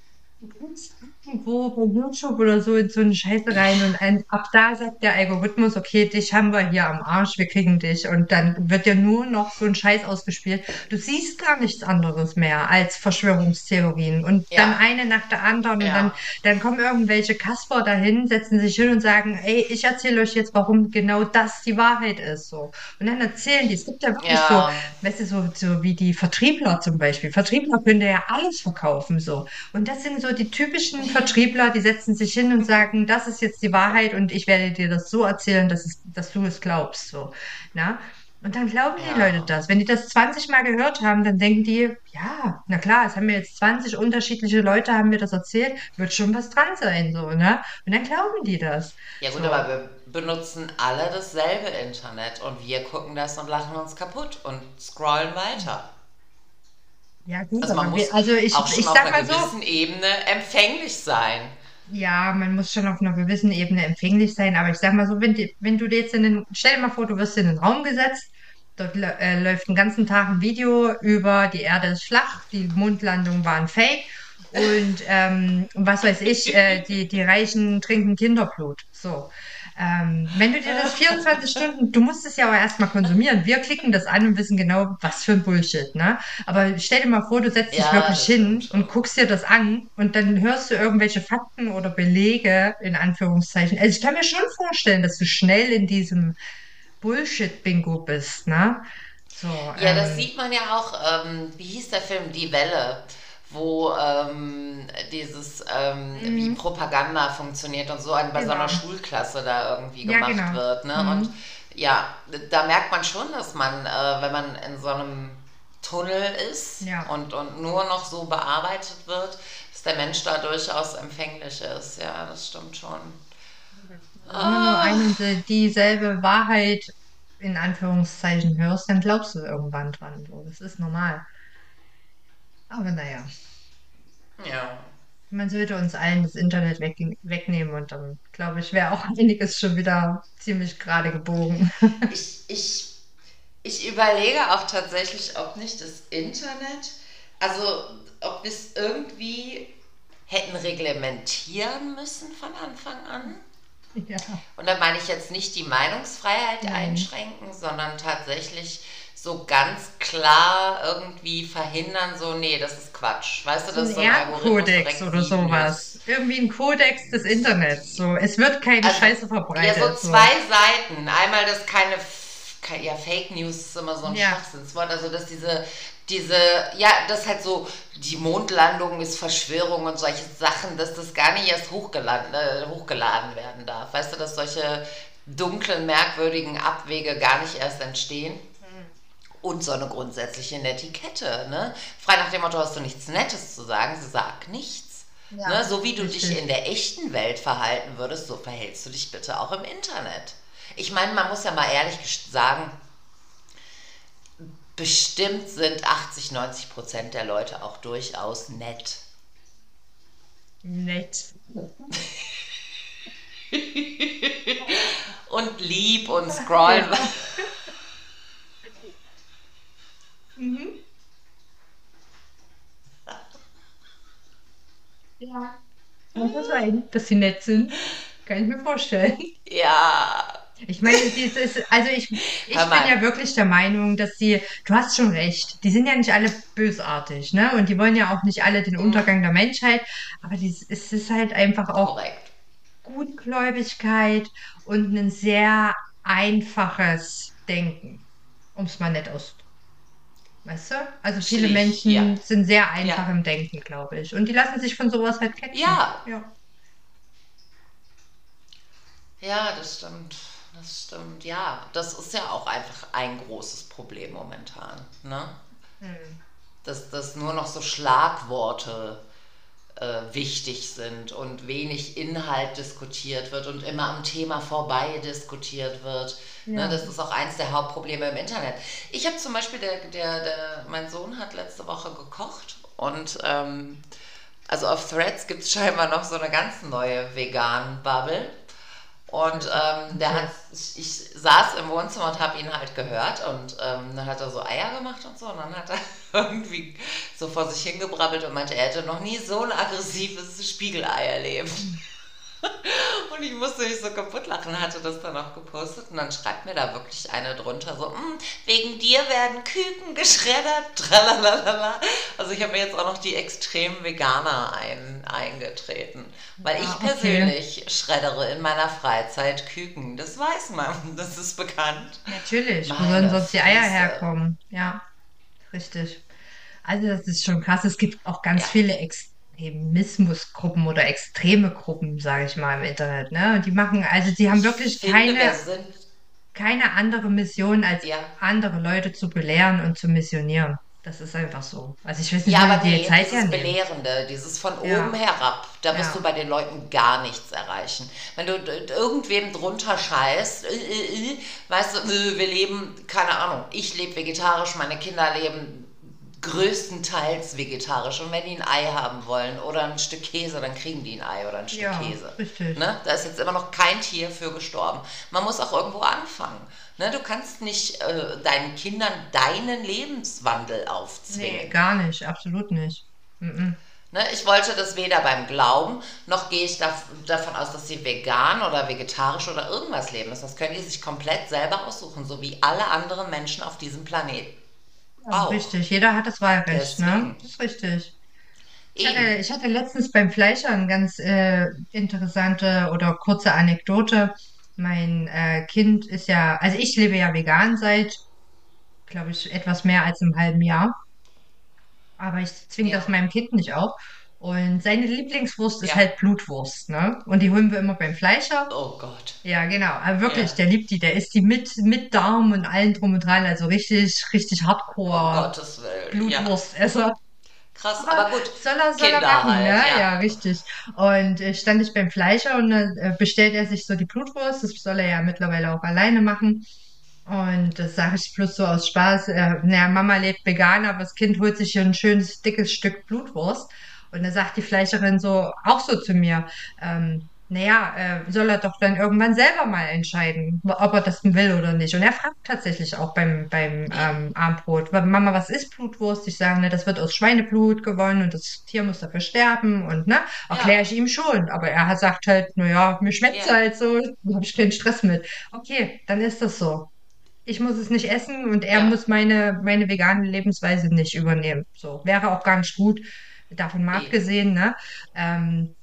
du kommst irgendwo bei YouTube oder so in so eine Scheiße rein und ein, ab da sagt der Algorithmus, okay, dich haben wir hier am Arsch, wir kriegen dich und dann wird dir nur noch so ein Scheiß ausgespielt. Du siehst gar nichts anderes mehr als Verschwörungstheorien und dann Ja, eine nach der anderen und dann, ja, dann kommen irgendwelche Kasper dahin, setzen sich hin und sagen, ey, ich erzähle euch jetzt, warum genau das die Wahrheit ist, so. Und dann erzählen die, es gibt ja wirklich so, ja, weißt du, so, so wie die Vertriebler zum Beispiel. Vertriebler können ja alles verkaufen, so. Und das sind so die typischen Vertriebler, die setzen sich hin und sagen, das ist jetzt die Wahrheit und ich werde dir das so erzählen, dass, es, dass du es glaubst, so. Na? Und dann glauben die Leute ja. das. Wenn die das 20 Mal gehört haben, dann denken die, ja, na klar, es haben mir jetzt 20 unterschiedliche Leute haben mir das erzählt, wird schon was dran sein, so, ne? Und dann glauben die das. Ja gut, So. aber wir benutzen alle dasselbe Internet und wir gucken das und lachen uns kaputt und scrollen weiter. Ja, gut, Also man muss also ich, auch schon ich auf einer mal so, gewissen Ebene empfänglich sein. Ja, man muss schon auf einer gewissen Ebene empfänglich sein, aber ich sag mal so, wenn, die, wenn du dir jetzt in den, stell dir mal vor, du wirst in den Raum gesetzt, dort äh, läuft den ganzen Tag ein Video über die Erde ist flach, die Mondlandung war ein Fake und ähm, was weiß ich, äh, die, die Reichen trinken Kinderblut. So. Ähm, wenn du dir das 24 Stunden, du musst es ja auch erstmal konsumieren. Wir klicken das an und wissen genau, was für ein Bullshit, ne? Aber stell dir mal vor, du setzt dich Ja, wirklich das hin und guckst dir das an und dann hörst du irgendwelche Fakten oder Belege, in Anführungszeichen. Also ich kann mir schon vorstellen, dass du schnell in diesem Bullshit-Bingo bist, ne? So, Ja, das ähm, sieht man ja auch, ähm, wie hieß der Film Die Welle, wo ähm, dieses, ähm, wie mhm, Propaganda funktioniert und so an, bei so einer genau. Schulklasse da irgendwie Ja, gemacht genau. wird. Ne? Und Mhm. ja, da merkt man schon, dass man, äh, wenn man in so einem Tunnel ist Ja. und, und nur noch so bearbeitet wird, dass der Mensch da durchaus empfänglich ist. Ja, das stimmt schon. Ah, ein und die- dieselbe Wahrheit in Anführungszeichen hörst, dann glaubst du irgendwann dran. So, das ist normal. Aber naja, ja. man sollte uns allen das Internet weg, wegnehmen und dann, glaube ich, wäre auch einiges schon wieder ziemlich gerade gebogen. Ich, ich, ich überlege auch tatsächlich, ob nicht das Internet, also ob wir es irgendwie hätten reglementieren müssen von Anfang an. Ja. Und da meine ich jetzt nicht die Meinungsfreiheit Nein. einschränken, sondern tatsächlich so ganz klar irgendwie verhindern, so, nee, das ist Quatsch. Weißt du, So dass ein so ein direkt oder sowas. Irgendwie ein Kodex des Internets. So, es wird keine Also, Scheiße ja, so verbreitet. So. zwei Seiten. Einmal, dass keine, F- ke- ja, Fake News ist immer so ein Ja. Schwachsinnswort. Also, dass diese, diese, ja, das halt so, die Mondlandung ist Verschwörung und solche Sachen, dass das gar nicht erst hochgeladen, äh, hochgeladen werden darf. Weißt du, dass solche dunklen, merkwürdigen Abwege gar nicht erst entstehen. Und so eine grundsätzliche Netiquette, ne? Frei nach dem Motto, hast du nichts Nettes zu sagen, sag nichts. Ne? Ja, So wie du dich richtig. in der echten Welt verhalten würdest, so verhältst du dich bitte auch im Internet. Ich meine, man muss ja mal ehrlich sagen, bestimmt sind 80, 90 Prozent der Leute auch durchaus nett. Nett. Und lieb und scrollen. Ja. Mhm. Ja. Kann das sein, dass sie nett sind? Kann ich mir vorstellen. Ja, Ich meine, dieses, also ich, hör ich bin mal. ja wirklich der Meinung, dass sie, du hast schon recht, die sind ja nicht alle bösartig, ne? Und die wollen ja auch nicht alle den Mhm. Untergang der Menschheit, aber dies, es ist halt einfach auch Korrekt. Gutgläubigkeit und ein sehr einfaches Denken, um es mal nett auszudrücken. Weißt du? Also viele Schlicht, ja. Menschen sind sehr Ja. einfach im Denken, glaube ich. Und die lassen sich von sowas halt catchen. Ja, Ja. ja, das stimmt. Das stimmt, ja. Das ist ja auch einfach ein großes Problem momentan. Ne? Hm. Dass, dass nur noch so Schlagworte äh, wichtig sind und wenig Inhalt diskutiert wird und immer am Thema vorbei diskutiert wird. Ne, Ja. das ist auch eins der Hauptprobleme im Internet. Ich habe zum Beispiel, der, der, der, mein Sohn hat letzte Woche gekocht und ähm, also auf Threads gibt es scheinbar noch so eine ganz neue Vegan-Bubble. Und ähm, der hat, ich, ich saß im Wohnzimmer und habe ihn halt gehört und ähm, dann hat er so Eier gemacht und so und dann hat er irgendwie so vor sich hingebrabbelt und meinte, er hätte noch nie so ein aggressives Spiegelei erlebt. Und ich musste mich so kaputt lachen, hatte das dann auch gepostet und dann schreibt mir da wirklich eine drunter so, "Mm, wegen dir werden Küken geschreddert, tralalala. Also ich habe mir jetzt auch noch die extremen Veganer ein, eingetreten, weil ich Ja, okay. persönlich schreddere in meiner Freizeit Küken, das weiß man, das ist bekannt. Natürlich, wo sollen sonst die Eier herkommen? Ja, richtig. Also das ist schon krass. Es gibt auch ganz Ja, viele Extremismusgruppen oder extreme Gruppen, sage ich mal, im Internet, ne? Die machen, also die haben ich wirklich finde, wir keine, sind, keine andere Mission, als ja, andere Leute zu belehren und zu missionieren. Das ist einfach so. Also ich weiß nicht, Ja, aber die nee, Zeit dieses hernehmen. Belehrende, dieses von oben Ja, herab, da wirst du ja, bei den Leuten gar nichts erreichen. Wenn du irgendwem drunter scheißt, äh, äh, äh, weißt du, äh, wir leben, keine Ahnung, ich lebe vegetarisch, meine Kinder leben größtenteils vegetarisch. Und wenn die ein Ei haben wollen oder ein Stück Käse, dann kriegen die ein Ei oder ein Stück ja, Käse. richtig. Ne? Da ist jetzt immer noch kein Tier für gestorben. Man muss auch irgendwo anfangen. Ne? Du kannst nicht äh, deinen Kindern deinen Lebenswandel Nee, aufzwingen. gar nicht, absolut nicht. Mhm. Ne, ich wollte das weder beim Glauben, noch gehe ich da, davon aus, dass sie vegan oder vegetarisch oder irgendwas leben. Das können die sich komplett selber aussuchen, so wie alle anderen Menschen auf diesem Planeten. Auch. richtig, jeder hat das Wahlrecht, ne? Das ist richtig. Ich hatte, ich hatte letztens beim Fleischer eine ganz äh, interessante oder kurze Anekdote. Mein äh, Kind ist ja, also ich lebe ja vegan seit, glaube ich, etwas mehr als einem halben Jahr. Aber ich zwinge das Ja. meinem Kind nicht auf. Und seine Lieblingswurst ist Ja. halt Blutwurst, ne? Und die holen wir immer beim Fleischer. Oh Gott. Ja, genau. Aber wirklich, Ja. der liebt die. Der isst die mit, mit Darm und allem drum und dran. Also richtig, richtig Hardcore Gottes Willen. Ja. Blutwurstesser. Krass, aber gut. Soll er, soll er machen, halt, ne? ja. Ja, richtig. Und äh, stand ich beim Fleischer und dann äh, bestellt er sich so die Blutwurst. Das soll er ja mittlerweile auch alleine machen. Und das sage ich bloß so aus Spaß. Äh, naja, Mama lebt vegan, aber das Kind holt sich hier ein schönes, dickes Stück Blutwurst. Und da sagt die Fleischerin so, auch so zu mir, ähm, naja, äh, soll er doch dann irgendwann selber mal entscheiden, ob er das will oder nicht. Und er fragt tatsächlich auch beim, beim ähm, Abendbrot, Mama, was ist Blutwurst? Ich sage, ne, das wird aus Schweineblut gewonnen und das Tier muss dafür sterben und ne, erkläre Ja. ich ihm schon. Aber er sagt halt, naja, mir schmeckt's Ja. halt so, da habe ich keinen Stress mit. Okay, dann ist das so. Ich muss es nicht essen und er Ja. muss meine, meine vegane Lebensweise nicht übernehmen. So, wäre auch gar nicht gut, davon mal abgesehen, ne? Ähm,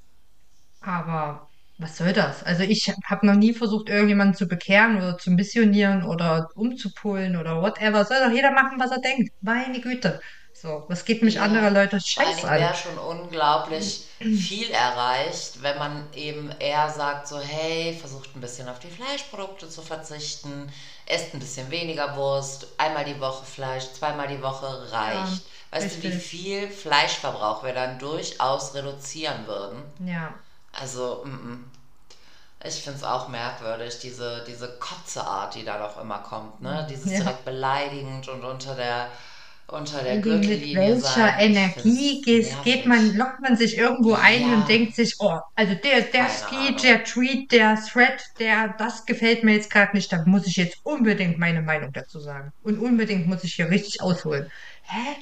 aber was soll das? Also ich habe noch nie versucht, irgendjemanden zu bekehren oder zu missionieren oder umzupolen oder whatever. Soll doch jeder machen, was er denkt. Meine Güte. So, was geht mich andere Ja. Leute Vor allen Scheiß Dingen an? wäre schon unglaublich viel erreicht, wenn man eben eher sagt, so hey, versucht ein bisschen auf die Fleischprodukte zu verzichten, esst ein bisschen weniger Wurst, einmal die Woche Fleisch, zweimal die Woche reicht. Weißt du, wie richtig. viel Fleischverbrauch wir dann durchaus reduzieren würden? Ja, Also, mm, mm. ich finde es auch merkwürdig, diese, diese Kotzeart, die da doch immer kommt, ne? Dieses Ja. direkt beleidigend und unter der, unter der mit Gürtellinie welcher sein. Energie geht, geht man, lockt man sich irgendwo ein Ja. und denkt sich, oh, also der, der Ahnung. der Tweet, der Thread, der, das gefällt mir jetzt gerade nicht, da muss ich jetzt unbedingt meine Meinung dazu sagen. Und unbedingt muss ich hier richtig ausholen. Hä?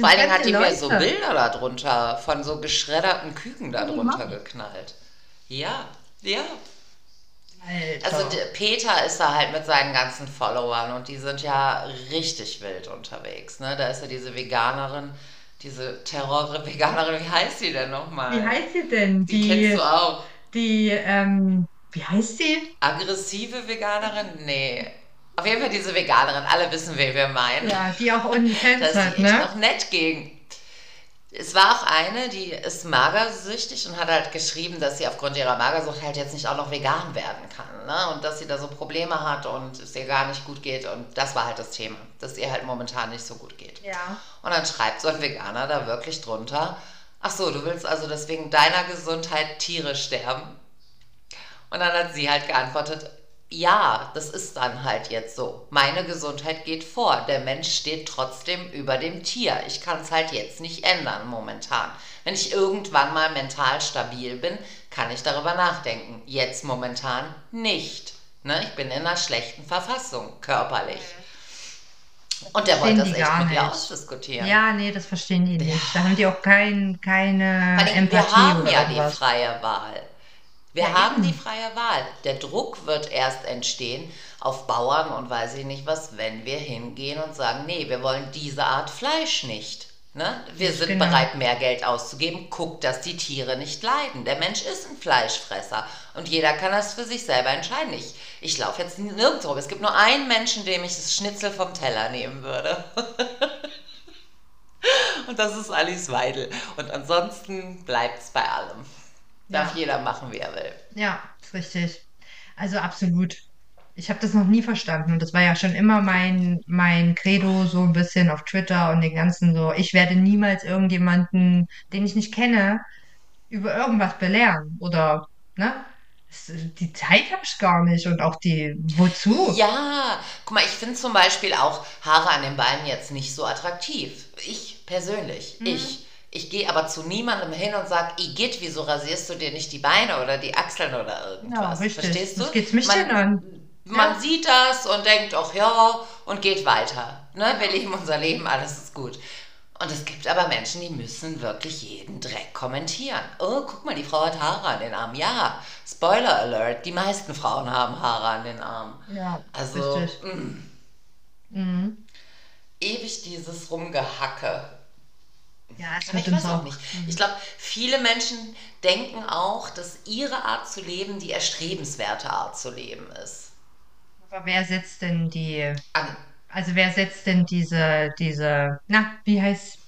Vor allen Dingen hat die mir so Leute. Bilder darunter von so geschredderten Küken darunter geknallt. Ja, ja. Alter. Also Peter ist da halt mit seinen ganzen Followern und die sind ja richtig wild unterwegs. Ne? Da ist ja diese Veganerin, diese Terror-Veganerin, wie heißt sie denn nochmal? wie heißt sie denn? Die Die, kennst du auch. die, ähm, wie heißt sie? Aggressive Veganerin? Nee. Auf jeden Fall diese Veganerin, alle wissen, wen wir meinen. Ja, die auch OnlyFans Da ist hat, ne? noch nett gegen. Es war auch eine, die ist magersüchtig und hat halt geschrieben, dass sie aufgrund ihrer Magersucht halt jetzt nicht auch noch vegan werden kann. Ne? Und dass sie da so Probleme hat und es ihr gar nicht gut geht. Und das war halt das Thema, dass ihr halt momentan nicht so gut geht. Ja. Und dann schreibt so ein Veganer da wirklich drunter, ach so, du willst also deswegen deiner Gesundheit Tiere sterben? Und dann hat sie halt geantwortet, ja, das ist dann halt jetzt so. Meine Gesundheit geht vor. Der Mensch steht trotzdem über dem Tier. Ich kann es halt jetzt nicht ändern momentan. Wenn ich irgendwann mal mental stabil bin, kann ich darüber nachdenken. Jetzt momentan nicht. Ne? Ich bin in einer schlechten Verfassung, körperlich. Und der wollte das die echt mit nicht. ausdiskutieren. Ja, nee, das verstehen die nicht. Da haben die auch kein, keine allem, Empathie wir haben ja die irgendwas. freie Wahl. Wir Ja, haben eben. die freie Wahl. Der Druck wird erst entstehen auf Bauern und weiß ich nicht was, wenn wir hingehen und sagen, nee, wir wollen diese Art Fleisch nicht. Ne? Wir sind Genau. bereit, mehr Geld auszugeben. Guckt, dass die Tiere nicht leiden. Der Mensch ist ein Fleischfresser und jeder kann das für sich selber entscheiden. Ich, ich laufe jetzt nirgends rum. Es gibt nur einen Menschen, dem ich das Schnitzel vom Teller nehmen würde. Und das ist Alice Weidel. Und ansonsten bleibt es bei allem. Darf Ja. jeder machen, wie er will. Ja, ist richtig. Also absolut. Ich habe das noch nie verstanden und das war ja schon immer mein, mein Credo, so ein bisschen auf Twitter und den ganzen so. Ich werde niemals irgendjemanden, den ich nicht kenne, über irgendwas belehren oder, ne? Die Zeit habe ich gar nicht und auch die, wozu? Ja, guck mal, ich finde zum Beispiel auch Haare an den Beinen jetzt nicht so attraktiv. Ich persönlich, Mhm. ich. Ich gehe aber zu niemandem hin und sage, Igitt, wieso rasierst du dir nicht die Beine oder die Achseln oder irgendwas? Ja, richtig. Verstehst du? Was geht's mich man, denn an? Man Ja. sieht das und denkt, ach ja, und geht weiter. Ne? Wir leben unser Leben, alles ist gut. Und es gibt aber Menschen, die müssen wirklich jeden Dreck kommentieren. Oh, guck mal, die Frau hat Haare an den Armen. Ja, Spoiler Alert, die meisten Frauen haben Haare an den Armen. Ja, Also, richtig. mh, Mhm. ewig dieses Rumgehacke. Ja, wird ich weiß auch nicht. Ich glaube, viele Menschen denken auch, dass ihre Art zu leben die erstrebenswerte Art zu leben ist. Aber wer setzt denn die, An, also wer setzt denn diese, diese, na, wie heißt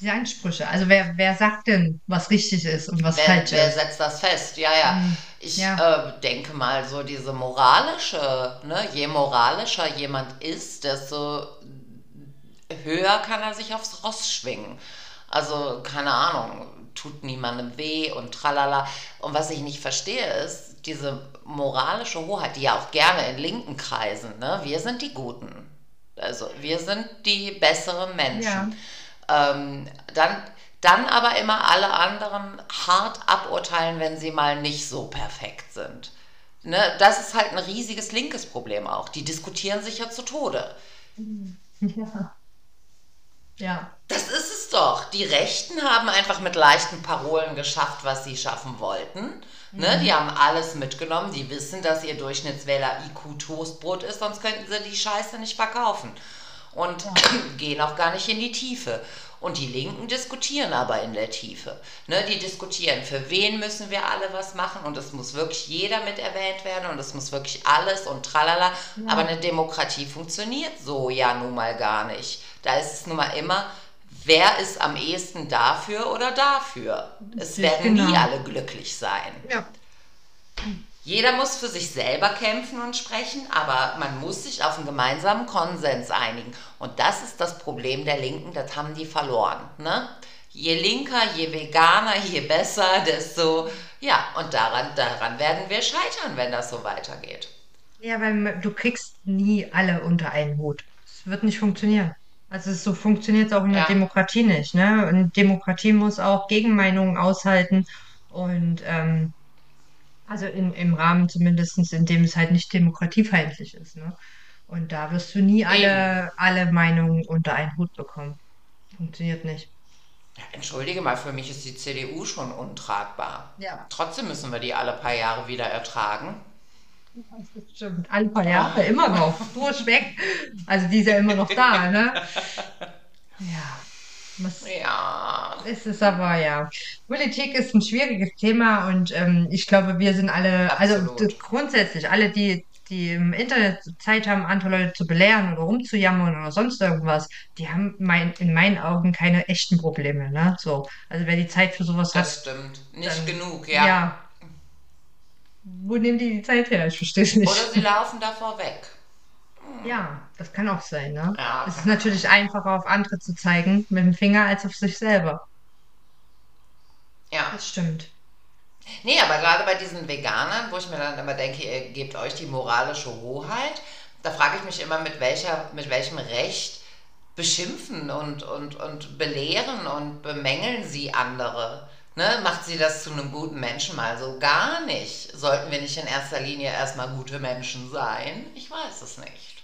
diese Ansprüche? Also wer, wer sagt denn, was richtig ist und was wer, falsch wer ist? setzt das fest? Ja, ja. Mhm. Ich Ja. äh, denke mal, so diese moralische, ne, je moralischer jemand ist, desto höher kann er sich aufs Ross schwingen. Also, keine Ahnung, tut niemandem weh und tralala. Und was ich nicht verstehe, ist diese moralische Hoheit, die ja auch gerne in linken Kreisen, ne? Wir sind die Guten. Also, wir sind die besseren Menschen. Ähm, dann, dann aber immer alle anderen hart aburteilen, wenn sie mal nicht so perfekt sind. Ne? Das ist halt ein riesiges linkes Problem auch. Die diskutieren sich ja zu Tode. Ja. Ja. Das ist es doch. Die Rechten haben einfach mit leichten Parolen geschafft, was sie schaffen wollten. Ne? Die haben alles mitgenommen. Die wissen, dass ihr Durchschnittswähler IQ Toastbrot ist, sonst könnten sie die Scheiße nicht verkaufen. Und gehen auch gar nicht in die Tiefe. Und die Linken diskutieren aber in der Tiefe. Ne? Die diskutieren, für wen müssen wir alle was machen und es muss wirklich jeder mit erwähnt werden und es muss wirklich alles und tralala. Aber eine Demokratie funktioniert so ja nun mal gar nicht. Da ist es nun mal immer, wer ist am ehesten dafür oder dafür. Es werden nie genau. alle glücklich sein. Ja. Jeder muss für sich selber kämpfen und sprechen, aber man muss sich auf einen gemeinsamen Konsens einigen. Und das ist das Problem der Linken, das haben die verloren. Ne? Je linker, je veganer, je besser, desto... Ja, und daran, daran werden wir scheitern, wenn das so weitergeht. Ja, weil du kriegst nie alle unter einen Hut. Es wird nicht funktionieren. Also so funktioniert es auch in der Ja. Demokratie nicht, ne? Und Demokratie muss auch Gegenmeinungen aushalten und ähm, also in, im Rahmen zumindestens, in dem es halt nicht demokratiefeindlich ist, ne? Und da wirst du nie alle, alle Meinungen unter einen Hut bekommen. Funktioniert nicht. Entschuldige mal, für mich ist die CDU schon untragbar. Ja. Trotzdem müssen wir die alle paar Jahre wieder ertragen. Das stimmt. Alle paar Jahre immer noch. Durchweg. Also die ist ja immer noch da, ne? Ja. Was, Ja, Es ist aber ja. Politik ist ein schwieriges Thema und ähm, ich glaube, wir sind alle, also Absolut. d- grundsätzlich, alle, die, die im Internet Zeit haben, andere Leute zu belehren oder rumzujammern oder sonst irgendwas, die haben mein, in meinen Augen keine echten Probleme, ne? So. Also wer die Zeit für sowas das hat, stimmt. Nicht dann- genug, ja. ja. Wo nehmen die die Zeit her? Ich verstehe es nicht. Oder sie laufen davor weg. Ja, das kann auch sein, ne? Ja, Es ist natürlich einfacher, auf andere zu zeigen mit dem Finger als auf sich selber. Ja. Das stimmt. Nee, aber gerade bei diesen Veganern, wo ich mir dann immer denke, ihr gebt euch die moralische Hoheit, da frage ich mich immer, mit, welcher, mit welchem Recht beschimpfen und, und, und belehren und bemängeln sie andere. Ne? Macht sie das zu einem guten Menschen mal so? Gar nicht. Sollten wir nicht in erster Linie erstmal gute Menschen sein? Ich weiß es nicht.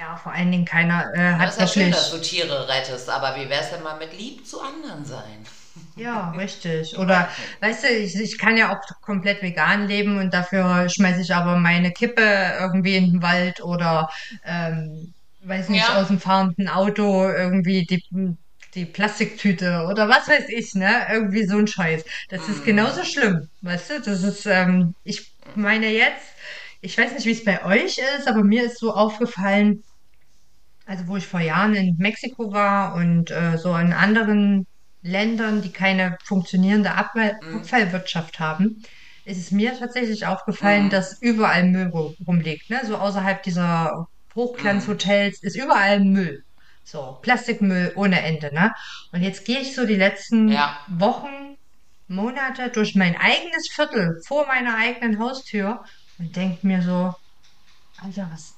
Ja, vor allen Dingen keiner äh, hat ist ja schön, dass du Tiere rettest, aber wie wär's denn mal mit lieb zu anderen sein? Ja, richtig. Oder, weißt du, ich, ich kann ja auch komplett vegan leben und dafür schmeiße ich aber meine Kippe irgendwie in den Wald oder, ähm, weiß nicht, Ja. aus dem fahrenden Auto irgendwie die, die Plastiktüte oder was weiß ich, ne? Irgendwie so ein Scheiß. Das ist genauso schlimm, weißt du? Das ist, ähm, ich meine jetzt, ich weiß nicht, wie es bei euch ist, aber mir ist so aufgefallen, also wo ich vor Jahren in Mexiko war und äh, so in anderen Ländern, die keine funktionierende Abfall Abfallwirtschaft haben, ist es mir tatsächlich aufgefallen, Mhm. dass überall Müll ru- rumliegt. Ne? So außerhalb dieser Hochglanzhotels ist überall Müll. So, Plastikmüll ohne Ende. Ne? Und jetzt gehe ich so die letzten Ja. Wochen, Monate durch mein eigenes Viertel vor meiner eigenen Haustür und denke mir so, Alter, was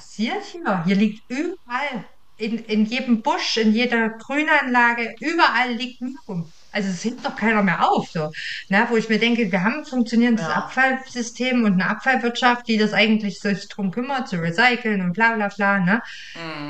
passiert hier? Hier liegt überall, in, in jedem Busch, in jeder Grünanlage, überall liegt Müll rum. Also es hebt doch keiner mehr auf, so. Ne? Wo ich mir denke, wir haben ein funktionierendes Ja. Abfallsystem und eine Abfallwirtschaft, die das eigentlich sich drum kümmert, zu recyceln und bla bla bla, ne?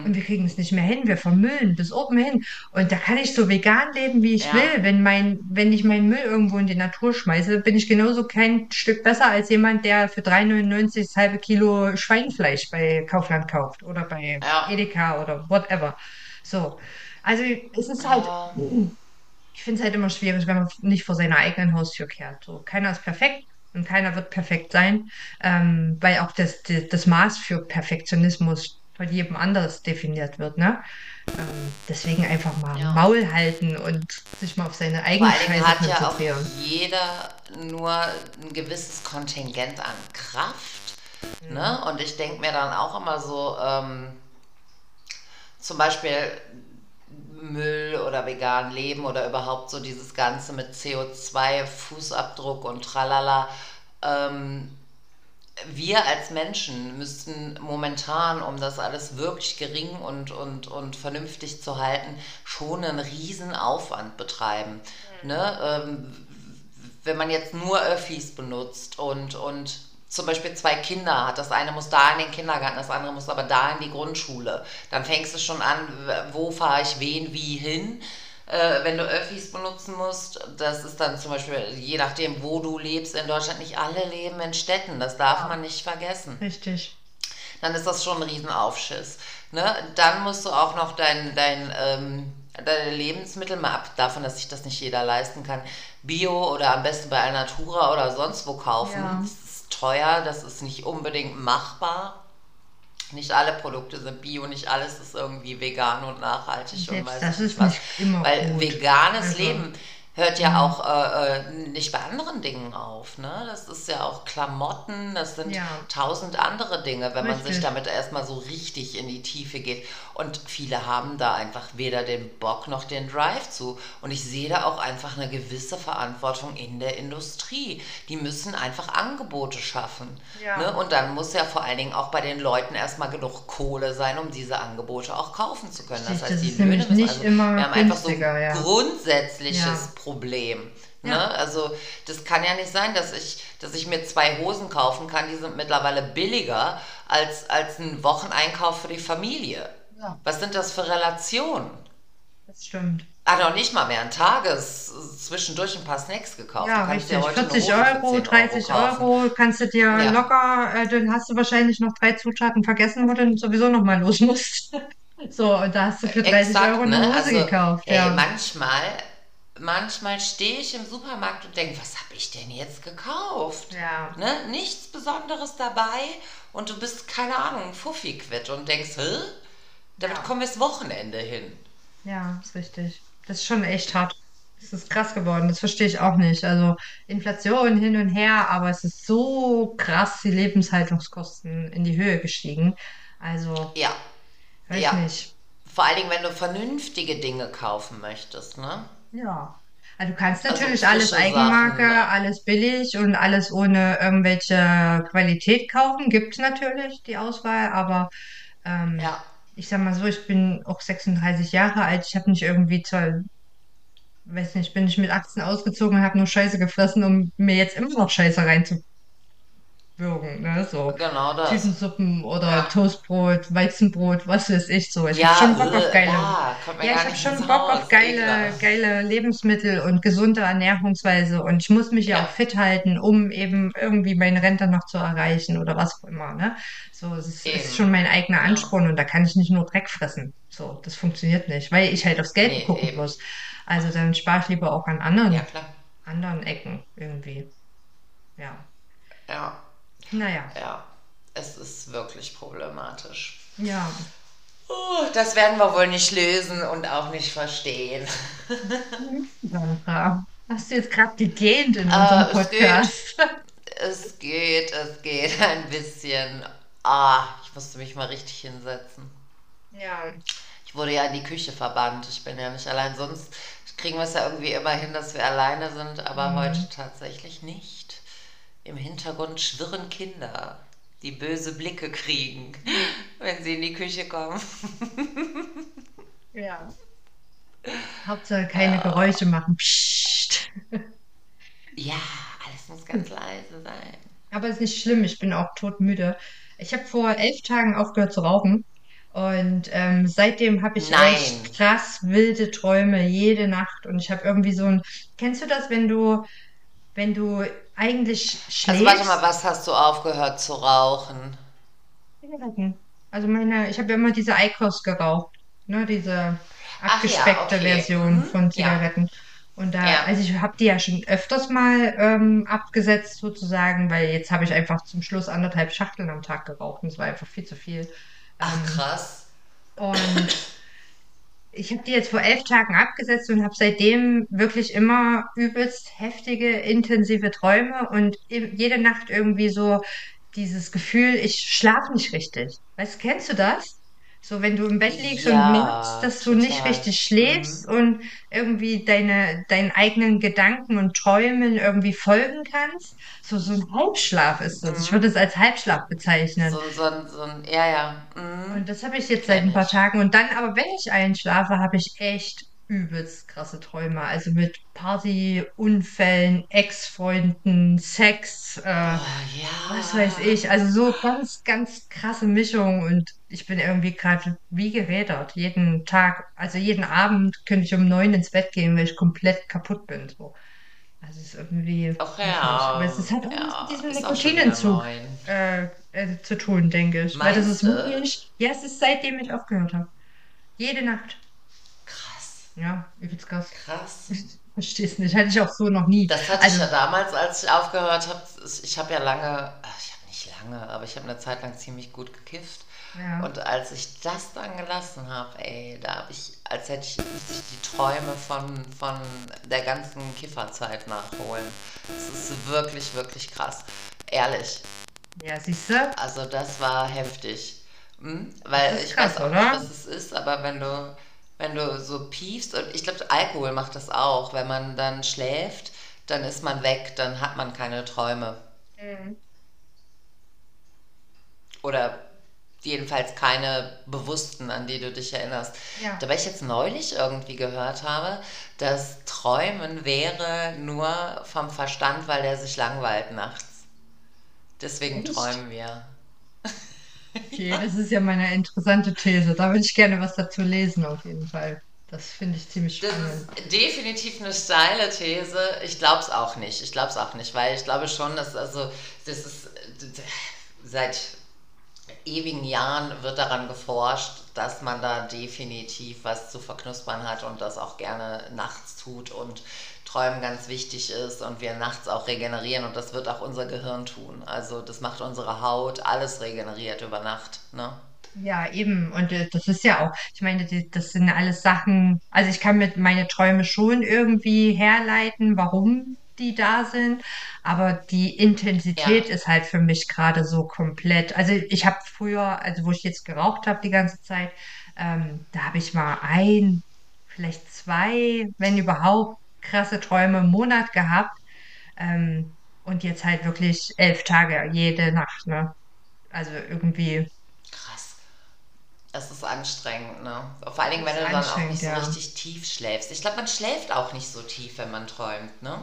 Und Mhm. wir kriegen es nicht mehr hin, wir vermüllen bis oben hin. Und da kann ich so vegan leben, wie ich Ja. will. Wenn mein, wenn ich meinen Müll irgendwo in die Natur schmeiße, bin ich genauso kein Stück besser als jemand, der für 3,99 das halbe Kilo Schweinefleisch bei Kaufland kauft oder bei Ja. Edeka oder whatever. So. Also es ist halt, Ja. Ich finde es halt immer schwierig, wenn man nicht vor seiner eigenen Haustür kehrt. So, keiner ist perfekt und keiner wird perfekt sein, ähm, weil auch das, das, das Maß für Perfektionismus von jedem anders definiert wird, ne? Ähm, deswegen einfach mal Ja. Maul halten und sich mal auf seine eigene Scheiße hat ja auch konzentrieren. jeder nur ein gewisses Kontingent an Kraft. Mhm. Ne? Und ich denke mir dann auch immer so, ähm, zum Beispiel Müll oder vegan leben oder überhaupt so dieses Ganze mit CO2-Fußabdruck und tralala. Ähm, wir als Menschen müssten momentan, um das alles wirklich gering und, und, und vernünftig zu halten, schon einen riesen Aufwand betreiben. Ne? Ähm, wenn man jetzt nur Öffis benutzt und, und zum Beispiel zwei Kinder hat, das eine muss da in den Kindergarten, das andere muss aber da in die Grundschule, dann fängst du schon an, wo fahre ich wen wie hin. Äh, wenn du Öffis benutzen musst, das ist dann zum Beispiel, je nachdem, wo du lebst in Deutschland, nicht alle leben in Städten, das darf Ja, man nicht vergessen richtig. dann ist das schon ein Riesenaufschiss. Ne? Dann musst du auch noch dein, dein, ähm, deine Lebensmittel, mal ab davon, dass sich das nicht jeder leisten kann, Bio oder am besten bei Alnatura oder sonst wo kaufen. Ja, Das teuer, das ist nicht unbedingt machbar. Nicht alle Produkte sind bio, nicht alles ist irgendwie vegan und nachhaltig und selbst weiß das ich ist was. nicht immer Weil gut. veganes Also, Leben hört ja mm, auch äh, äh, nicht bei anderen Dingen auf. Ne? Das ist ja auch Klamotten, das sind ja, tausend andere Dinge, wenn man sich richtig. damit erstmal so richtig in die Tiefe geht. Und viele haben da einfach weder den Bock noch den Drive zu. Und ich sehe da auch einfach eine gewisse Verantwortung in der Industrie. Die müssen einfach Angebote schaffen. Ne? Ja, Und dann muss ja vor allen Dingen auch bei den Leuten erstmal genug Kohle sein, um diese Angebote auch kaufen zu können. Das richtig. heißt, Das die Löhne müssen, also immer wir haben einfach so ein ja. grundsätzliches Ja, Problem. Ne? ja, Also das kann ja nicht sein, dass ich, dass ich mir zwei Hosen kaufen kann, die sind mittlerweile billiger als, als ein Wocheneinkauf für die Familie. ja, Was sind das für Relationen? das stimmt. Ah, noch nicht mal mehr ein Tages, zwischendurch ein paar Snacks gekauft. Du Ja, dir richtig. heute eine 40 Hose für Euro, 10 Euro 30 kaufen. Euro kannst du dir Ja, locker, äh, dann hast du wahrscheinlich noch drei Zutaten vergessen, wo du sowieso noch mal los musst. So, und da hast du für 30 Euro exakt, eine ne? Hose Also, gekauft, ey, ja. manchmal, manchmal stehe ich im Supermarkt und denke, was habe ich denn jetzt gekauft? Ja, Ne? Nichts Besonderes dabei und du bist, keine Ahnung, Fuffi quitt und denkst, hä? Damit ja, kommen wir das Wochenende hin. ja, ist richtig. Das ist schon echt hart. Das ist krass geworden, das verstehe ich auch nicht. Also Inflation hin und her, aber es ist so krass die Lebenshaltungskosten in die Höhe gestiegen. Also, Ja, weiß ja. nicht. Vor allen Dingen, wenn du vernünftige Dinge kaufen möchtest, ne? Ja. Also du kannst Also natürlich alles frische Sachen. Eigenmarke, alles billig und alles ohne irgendwelche Qualität kaufen. Gibt natürlich die Auswahl, aber ähm, Ja, ich sag mal so, ich bin auch 36 Jahre alt. Ich habe nicht irgendwie zwar, weiß nicht, bin ich mit 18 ausgezogen und habe nur Scheiße gefressen, um mir jetzt immer noch Scheiße reinzubürgen, ne? So genau das. Tütensuppen oder Ja. Toastbrot, Weizenbrot, was weiß ich so. Ich habe Ja, schon Bock auf äh, geile bah, kommt mir Ja, ich ins schon Bock auf geile, geile Lebensmittel und gesunde Ernährungsweise. Und ich muss mich ja Ja, auch fit halten, um eben irgendwie meine Rente noch zu erreichen oder was auch immer, ne? So, es ist, ist schon mein eigener. Ansporn und da kann ich nicht nur Dreck fressen. So, das funktioniert nicht, weil ich halt aufs Geld Nee, gucken eben. muss. Also dann spare ich lieber auch an anderen, anderen Ecken irgendwie. Ja. Ja, Naja. ja. Es ist wirklich problematisch. Ja. Oh, das werden wir wohl nicht lösen und auch nicht verstehen. Sandra, hast du jetzt gerade gegähnt in unserem Äh, es geht, Podcast? es geht, es geht ein bisschen. Ah, ich musste mich mal richtig hinsetzen. Ja. Ich wurde ja in die Küche verbannt. Ich bin ja nicht allein. Sonst kriegen wir es ja irgendwie immer hin, dass wir alleine sind, aber heute Hm. tatsächlich nicht. Im Hintergrund schwirren Kinder, die böse Blicke kriegen, wenn sie in die Küche kommen. Ja. Hauptsache keine Geräusche machen. Psst. Ja, alles muss ganz leise sein. Aber ist nicht schlimm, ich bin auch todmüde. Ich habe vor elf Tagen aufgehört zu rauchen und ähm, seitdem habe ich Nein. echt krass wilde Träume jede Nacht und ich habe irgendwie so ein, kennst du das, wenn du, wenn du eigentlich Also warte mal, schläfst? was hast du aufgehört zu rauchen? Zigaretten. Also meine, ich habe ja immer diese IQOS geraucht, ne, diese Ach ja, abgespeckte okay. Version Mhm. von Ja, Zigaretten. Und da, ja. also ich habe die ja schon öfters mal ähm, abgesetzt sozusagen, weil jetzt habe ich einfach zum Schluss anderthalb Schachteln am Tag geraucht und es war einfach viel zu viel. Ach Ähm, krass. und ich habe die jetzt vor elf Tagen abgesetzt und habe seitdem wirklich immer übelst heftige, intensive Träume und jede Nacht irgendwie so dieses Gefühl, ich schlafe nicht richtig. Weißt, kennst du das? So, wenn du im Bett liegst und merkst, Ja, dass du nicht total. richtig Mhm. schläfst und irgendwie deine, deinen eigenen Gedanken und Träumen irgendwie folgen kannst. So, so ein Halbschlaf ist das. Ich Mhm. würde es als Halbschlaf bezeichnen. So, so, ein- so ein, ja, ja. Mhm. Und das habe ich jetzt seit ein paar ich. Tagen. Und dann, aber wenn ich einschlafe, habe ich echt übelst krasse Träume. Also mit Party, Unfällen, Ex-Freunden, Sex, äh, Oh was weiß ja. ich. Also so ganz, ganz krasse Mischung. Und ich bin irgendwie gerade wie gerädert. Jeden Tag, also jeden Abend könnte ich um neun ins Bett gehen, weil ich komplett kaputt bin. So. Also es ist irgendwie, Ach nicht. Aber ja. es ist, hat auch was mit Ja, diesem Nikotinentzug äh, äh, zu tun, denke ich. Weil das ist Meinst wirklich, ja, es ist seitdem ich aufgehört habe. Jede Nacht. Ja, übelst krass. Krass. Ich verstehe es nicht. Hatte ich auch so noch nie. Das hatte ich Also, ja damals, als ich aufgehört habe. Ich habe ja lange, ach, ich habe nicht lange, aber ich habe eine Zeit lang ziemlich gut gekifft. ja. Und als ich das dann gelassen habe, ey, da habe ich, als hätte ich, ich die Träume von, von der ganzen Kifferzeit nachholen. Es ist wirklich, wirklich krass. Ehrlich. Ja, siehst du? Also das war heftig. Hm? Das Weil ich weiß krass, auch nicht, oder? was es ist, aber wenn du, wenn du so piefst, und ich glaube, Alkohol macht das auch, wenn man dann schläft, dann ist man weg, dann hat man keine Träume. Mhm. Oder jedenfalls keine bewussten, an die du dich erinnerst. Ja. Dabei ich jetzt neulich irgendwie gehört habe, dass Träumen wäre nur vom Verstand, weil der sich langweilt nachts. Deswegen Echt? träumen wir. Okay, das ist ja meine interessante These. Da würde ich gerne was dazu lesen, auf jeden Fall. Das finde ich ziemlich Das spannend. ist definitiv eine steile These. Ich glaube es auch nicht. Ich glaube es auch nicht, weil ich glaube schon, dass also das ist seit ewigen Jahren wird daran geforscht, dass man da definitiv was zu verknuspern hat und das auch gerne nachts tut und Träumen ganz wichtig ist und wir nachts auch regenerieren und das wird auch unser Gehirn tun. Also das macht unsere Haut, alles regeneriert über Nacht, ne? Ja, eben. Und äh, das ist ja auch, ich meine, das sind alles Sachen, also ich kann mir meine Träume schon irgendwie herleiten, warum die da sind, aber die Intensität Ja, ist halt für mich gerade so komplett. Also ich habe früher, also wo ich jetzt geraucht habe die ganze Zeit, ähm, da habe ich mal ein, vielleicht zwei, wenn überhaupt, krasse Träume im Monat gehabt. Ähm, und jetzt halt wirklich elf Tage jede Nacht, ne? Also irgendwie, krass. Es ist anstrengend, ne? Vor allen Dingen, das wenn du dann auch nicht so ja. richtig tief schläfst. Ich glaube, man schläft auch nicht so tief, wenn man träumt, ne?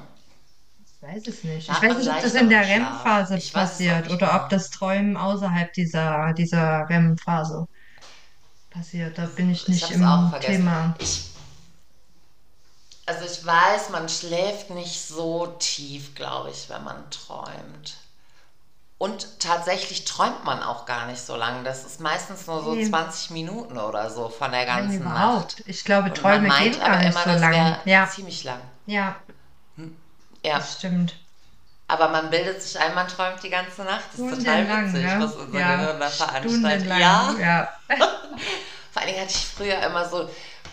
Ich weiß es nicht. Da Ich weiß nicht, ob das in der. REM-Phase Ich passiert oder ob das Träumen außerhalb dieser, dieser REM-Phase passiert. Da bin ich Ich nicht auch im. Thema. Ich, also ich weiß, man schläft nicht so tief, glaube ich, wenn man träumt. Und tatsächlich träumt man auch gar nicht so lange. Das ist meistens nur so Nee, 20 Minuten oder so von der ganzen Nacht. überhaupt. Ich glaube, Träume meint gehen gar aber nicht immer, so das lang. wäre Ja, ziemlich lang. ja, Ja, das stimmt. aber man bildet sich ein, man träumt die ganze Nacht. Das ist total Stundenlang, witzig, ne? was unser Ja, Gehirn da veranstaltet. Ja, ja. vor allen Dingen hatte ich früher immer so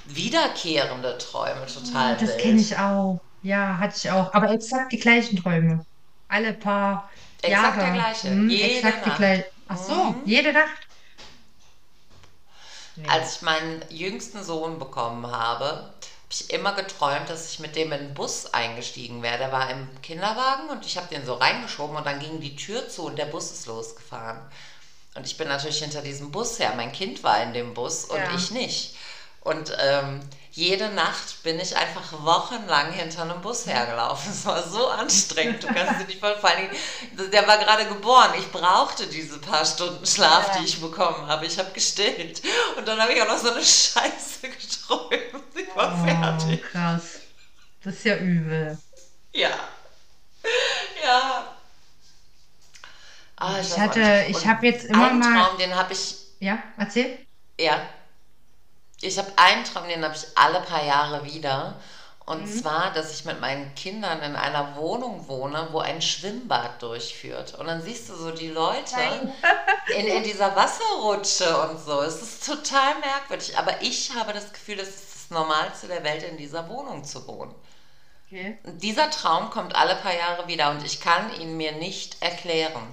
wiederkehrende Träume, Oh, total das kenne ich auch. Ja, hatte ich auch. Aber exakt die gleichen Träume. Alle paar Exakt der Jahre. gleiche, Hm, jede exakt die Nacht. gleichen. Ach so, Mhm. jede Nacht? Nee. Als ich meinen jüngsten Sohn bekommen habe, habe ich immer geträumt, dass ich mit dem in den Bus eingestiegen wäre. Der war im Kinderwagen und ich habe den so reingeschoben und dann ging die Tür zu und der Bus ist losgefahren. Und ich bin natürlich hinter diesem Bus her. Mein Kind war in dem Bus und Ja. ich nicht. Und ähm, jede Nacht bin ich einfach wochenlang hinter einem Bus hergelaufen. Es war so anstrengend. Du kannst dir nicht. Vor allem, der war gerade geboren. Ich brauchte diese paar Stunden Schlaf, Ja. die ich bekommen habe. Ich habe gestillt. Und dann habe ich auch noch so eine Scheiße geträumt. Ich war Oh, fertig. krass. Das ist ja übel. Ja. Ja. Ah, Ich weiß hatte- ich habe jetzt immer einen mal- Traum, den habe ich Ja, erzähl. Ja. Ich habe einen Traum, den habe ich alle paar Jahre wieder. Und Mhm. zwar, dass ich mit meinen Kindern in einer Wohnung wohne, wo ein Schwimmbad durchführt. Und dann siehst du so die Leute in, in dieser Wasserrutsche und so. Es ist total merkwürdig. Aber ich habe das Gefühl, es ist das Normalste der Welt, in dieser Wohnung zu wohnen. Okay. Dieser Traum kommt alle paar Jahre wieder und ich kann ihn mir nicht erklären.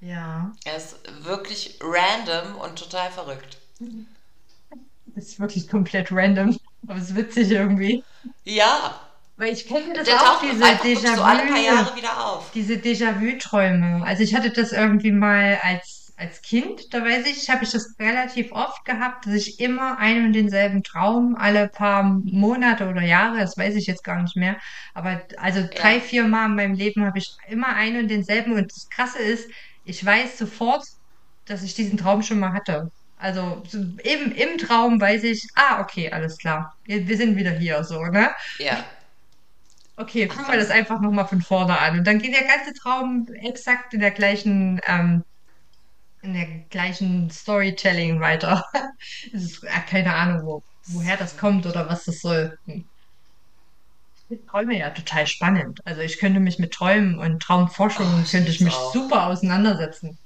Ja. Er ist wirklich random und total verrückt. Das ist wirklich komplett random. Aber es ist witzig irgendwie. Ja, Weil ich kenne das Der auch, diese so alle paar Déjà-vu. Jahre wieder auf. diese Déjà-vu-Träume. Also ich hatte das irgendwie mal als, als Kind, da weiß ich, habe ich das relativ oft gehabt, dass ich immer einen und denselben Traum alle paar Monate oder Jahre, das weiß ich jetzt gar nicht mehr, aber also drei, vier Mal in meinem Leben habe ich immer einen und denselben und das Krasse ist, ich weiß sofort, dass ich diesen Traum schon mal hatte. Also so im, im Traum weiß ich, ah, okay, alles klar, wir, wir sind wieder hier, so, ne? Ja. Okay, fangen wir das einfach nochmal von vorne an. Und dann geht der ganze Traum exakt in der gleichen, ähm, in der gleichen Storytelling weiter. Es ist äh, keine Ahnung, wo, woher das kommt oder was das soll. Hm. Ich finde Träume ja total spannend. Also ich könnte mich mit Träumen und Traumforschung Oh, ich könnte ich mich auch. super auseinandersetzen.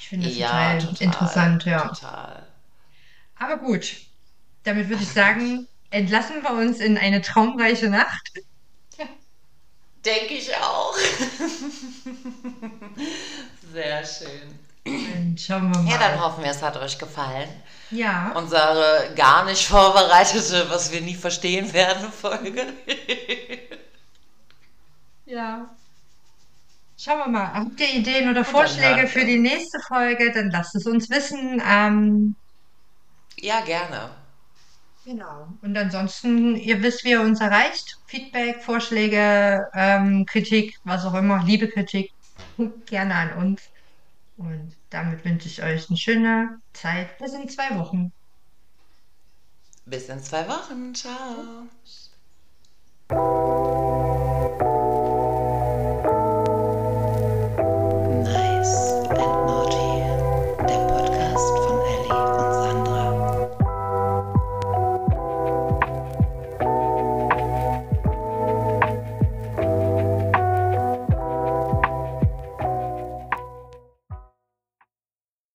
Ich finde das Ja, total total. interessant, ja. Total. Aber gut, damit würde ich sagen, entlassen wir uns in eine traumreiche Nacht. Denke ich auch. Sehr schön. Und schauen wir Ja, dann mal. hoffen wir, es hat euch gefallen. Ja, Unsere gar nicht vorbereitete, was wir nie verstehen werden, Folge. ja. Schauen wir mal. Habt ihr Ideen oder Vorschläge für die nächste Folge? Dann lasst es uns wissen. Ähm, Ja, gerne. genau. Und ansonsten, ihr wisst, wie ihr uns erreicht. Feedback, Vorschläge, ähm, Kritik, was auch immer, liebe Kritik, gerne an uns. Und damit wünsche ich euch eine schöne Zeit. Bis in zwei Wochen. Bis in zwei Wochen. Ciao.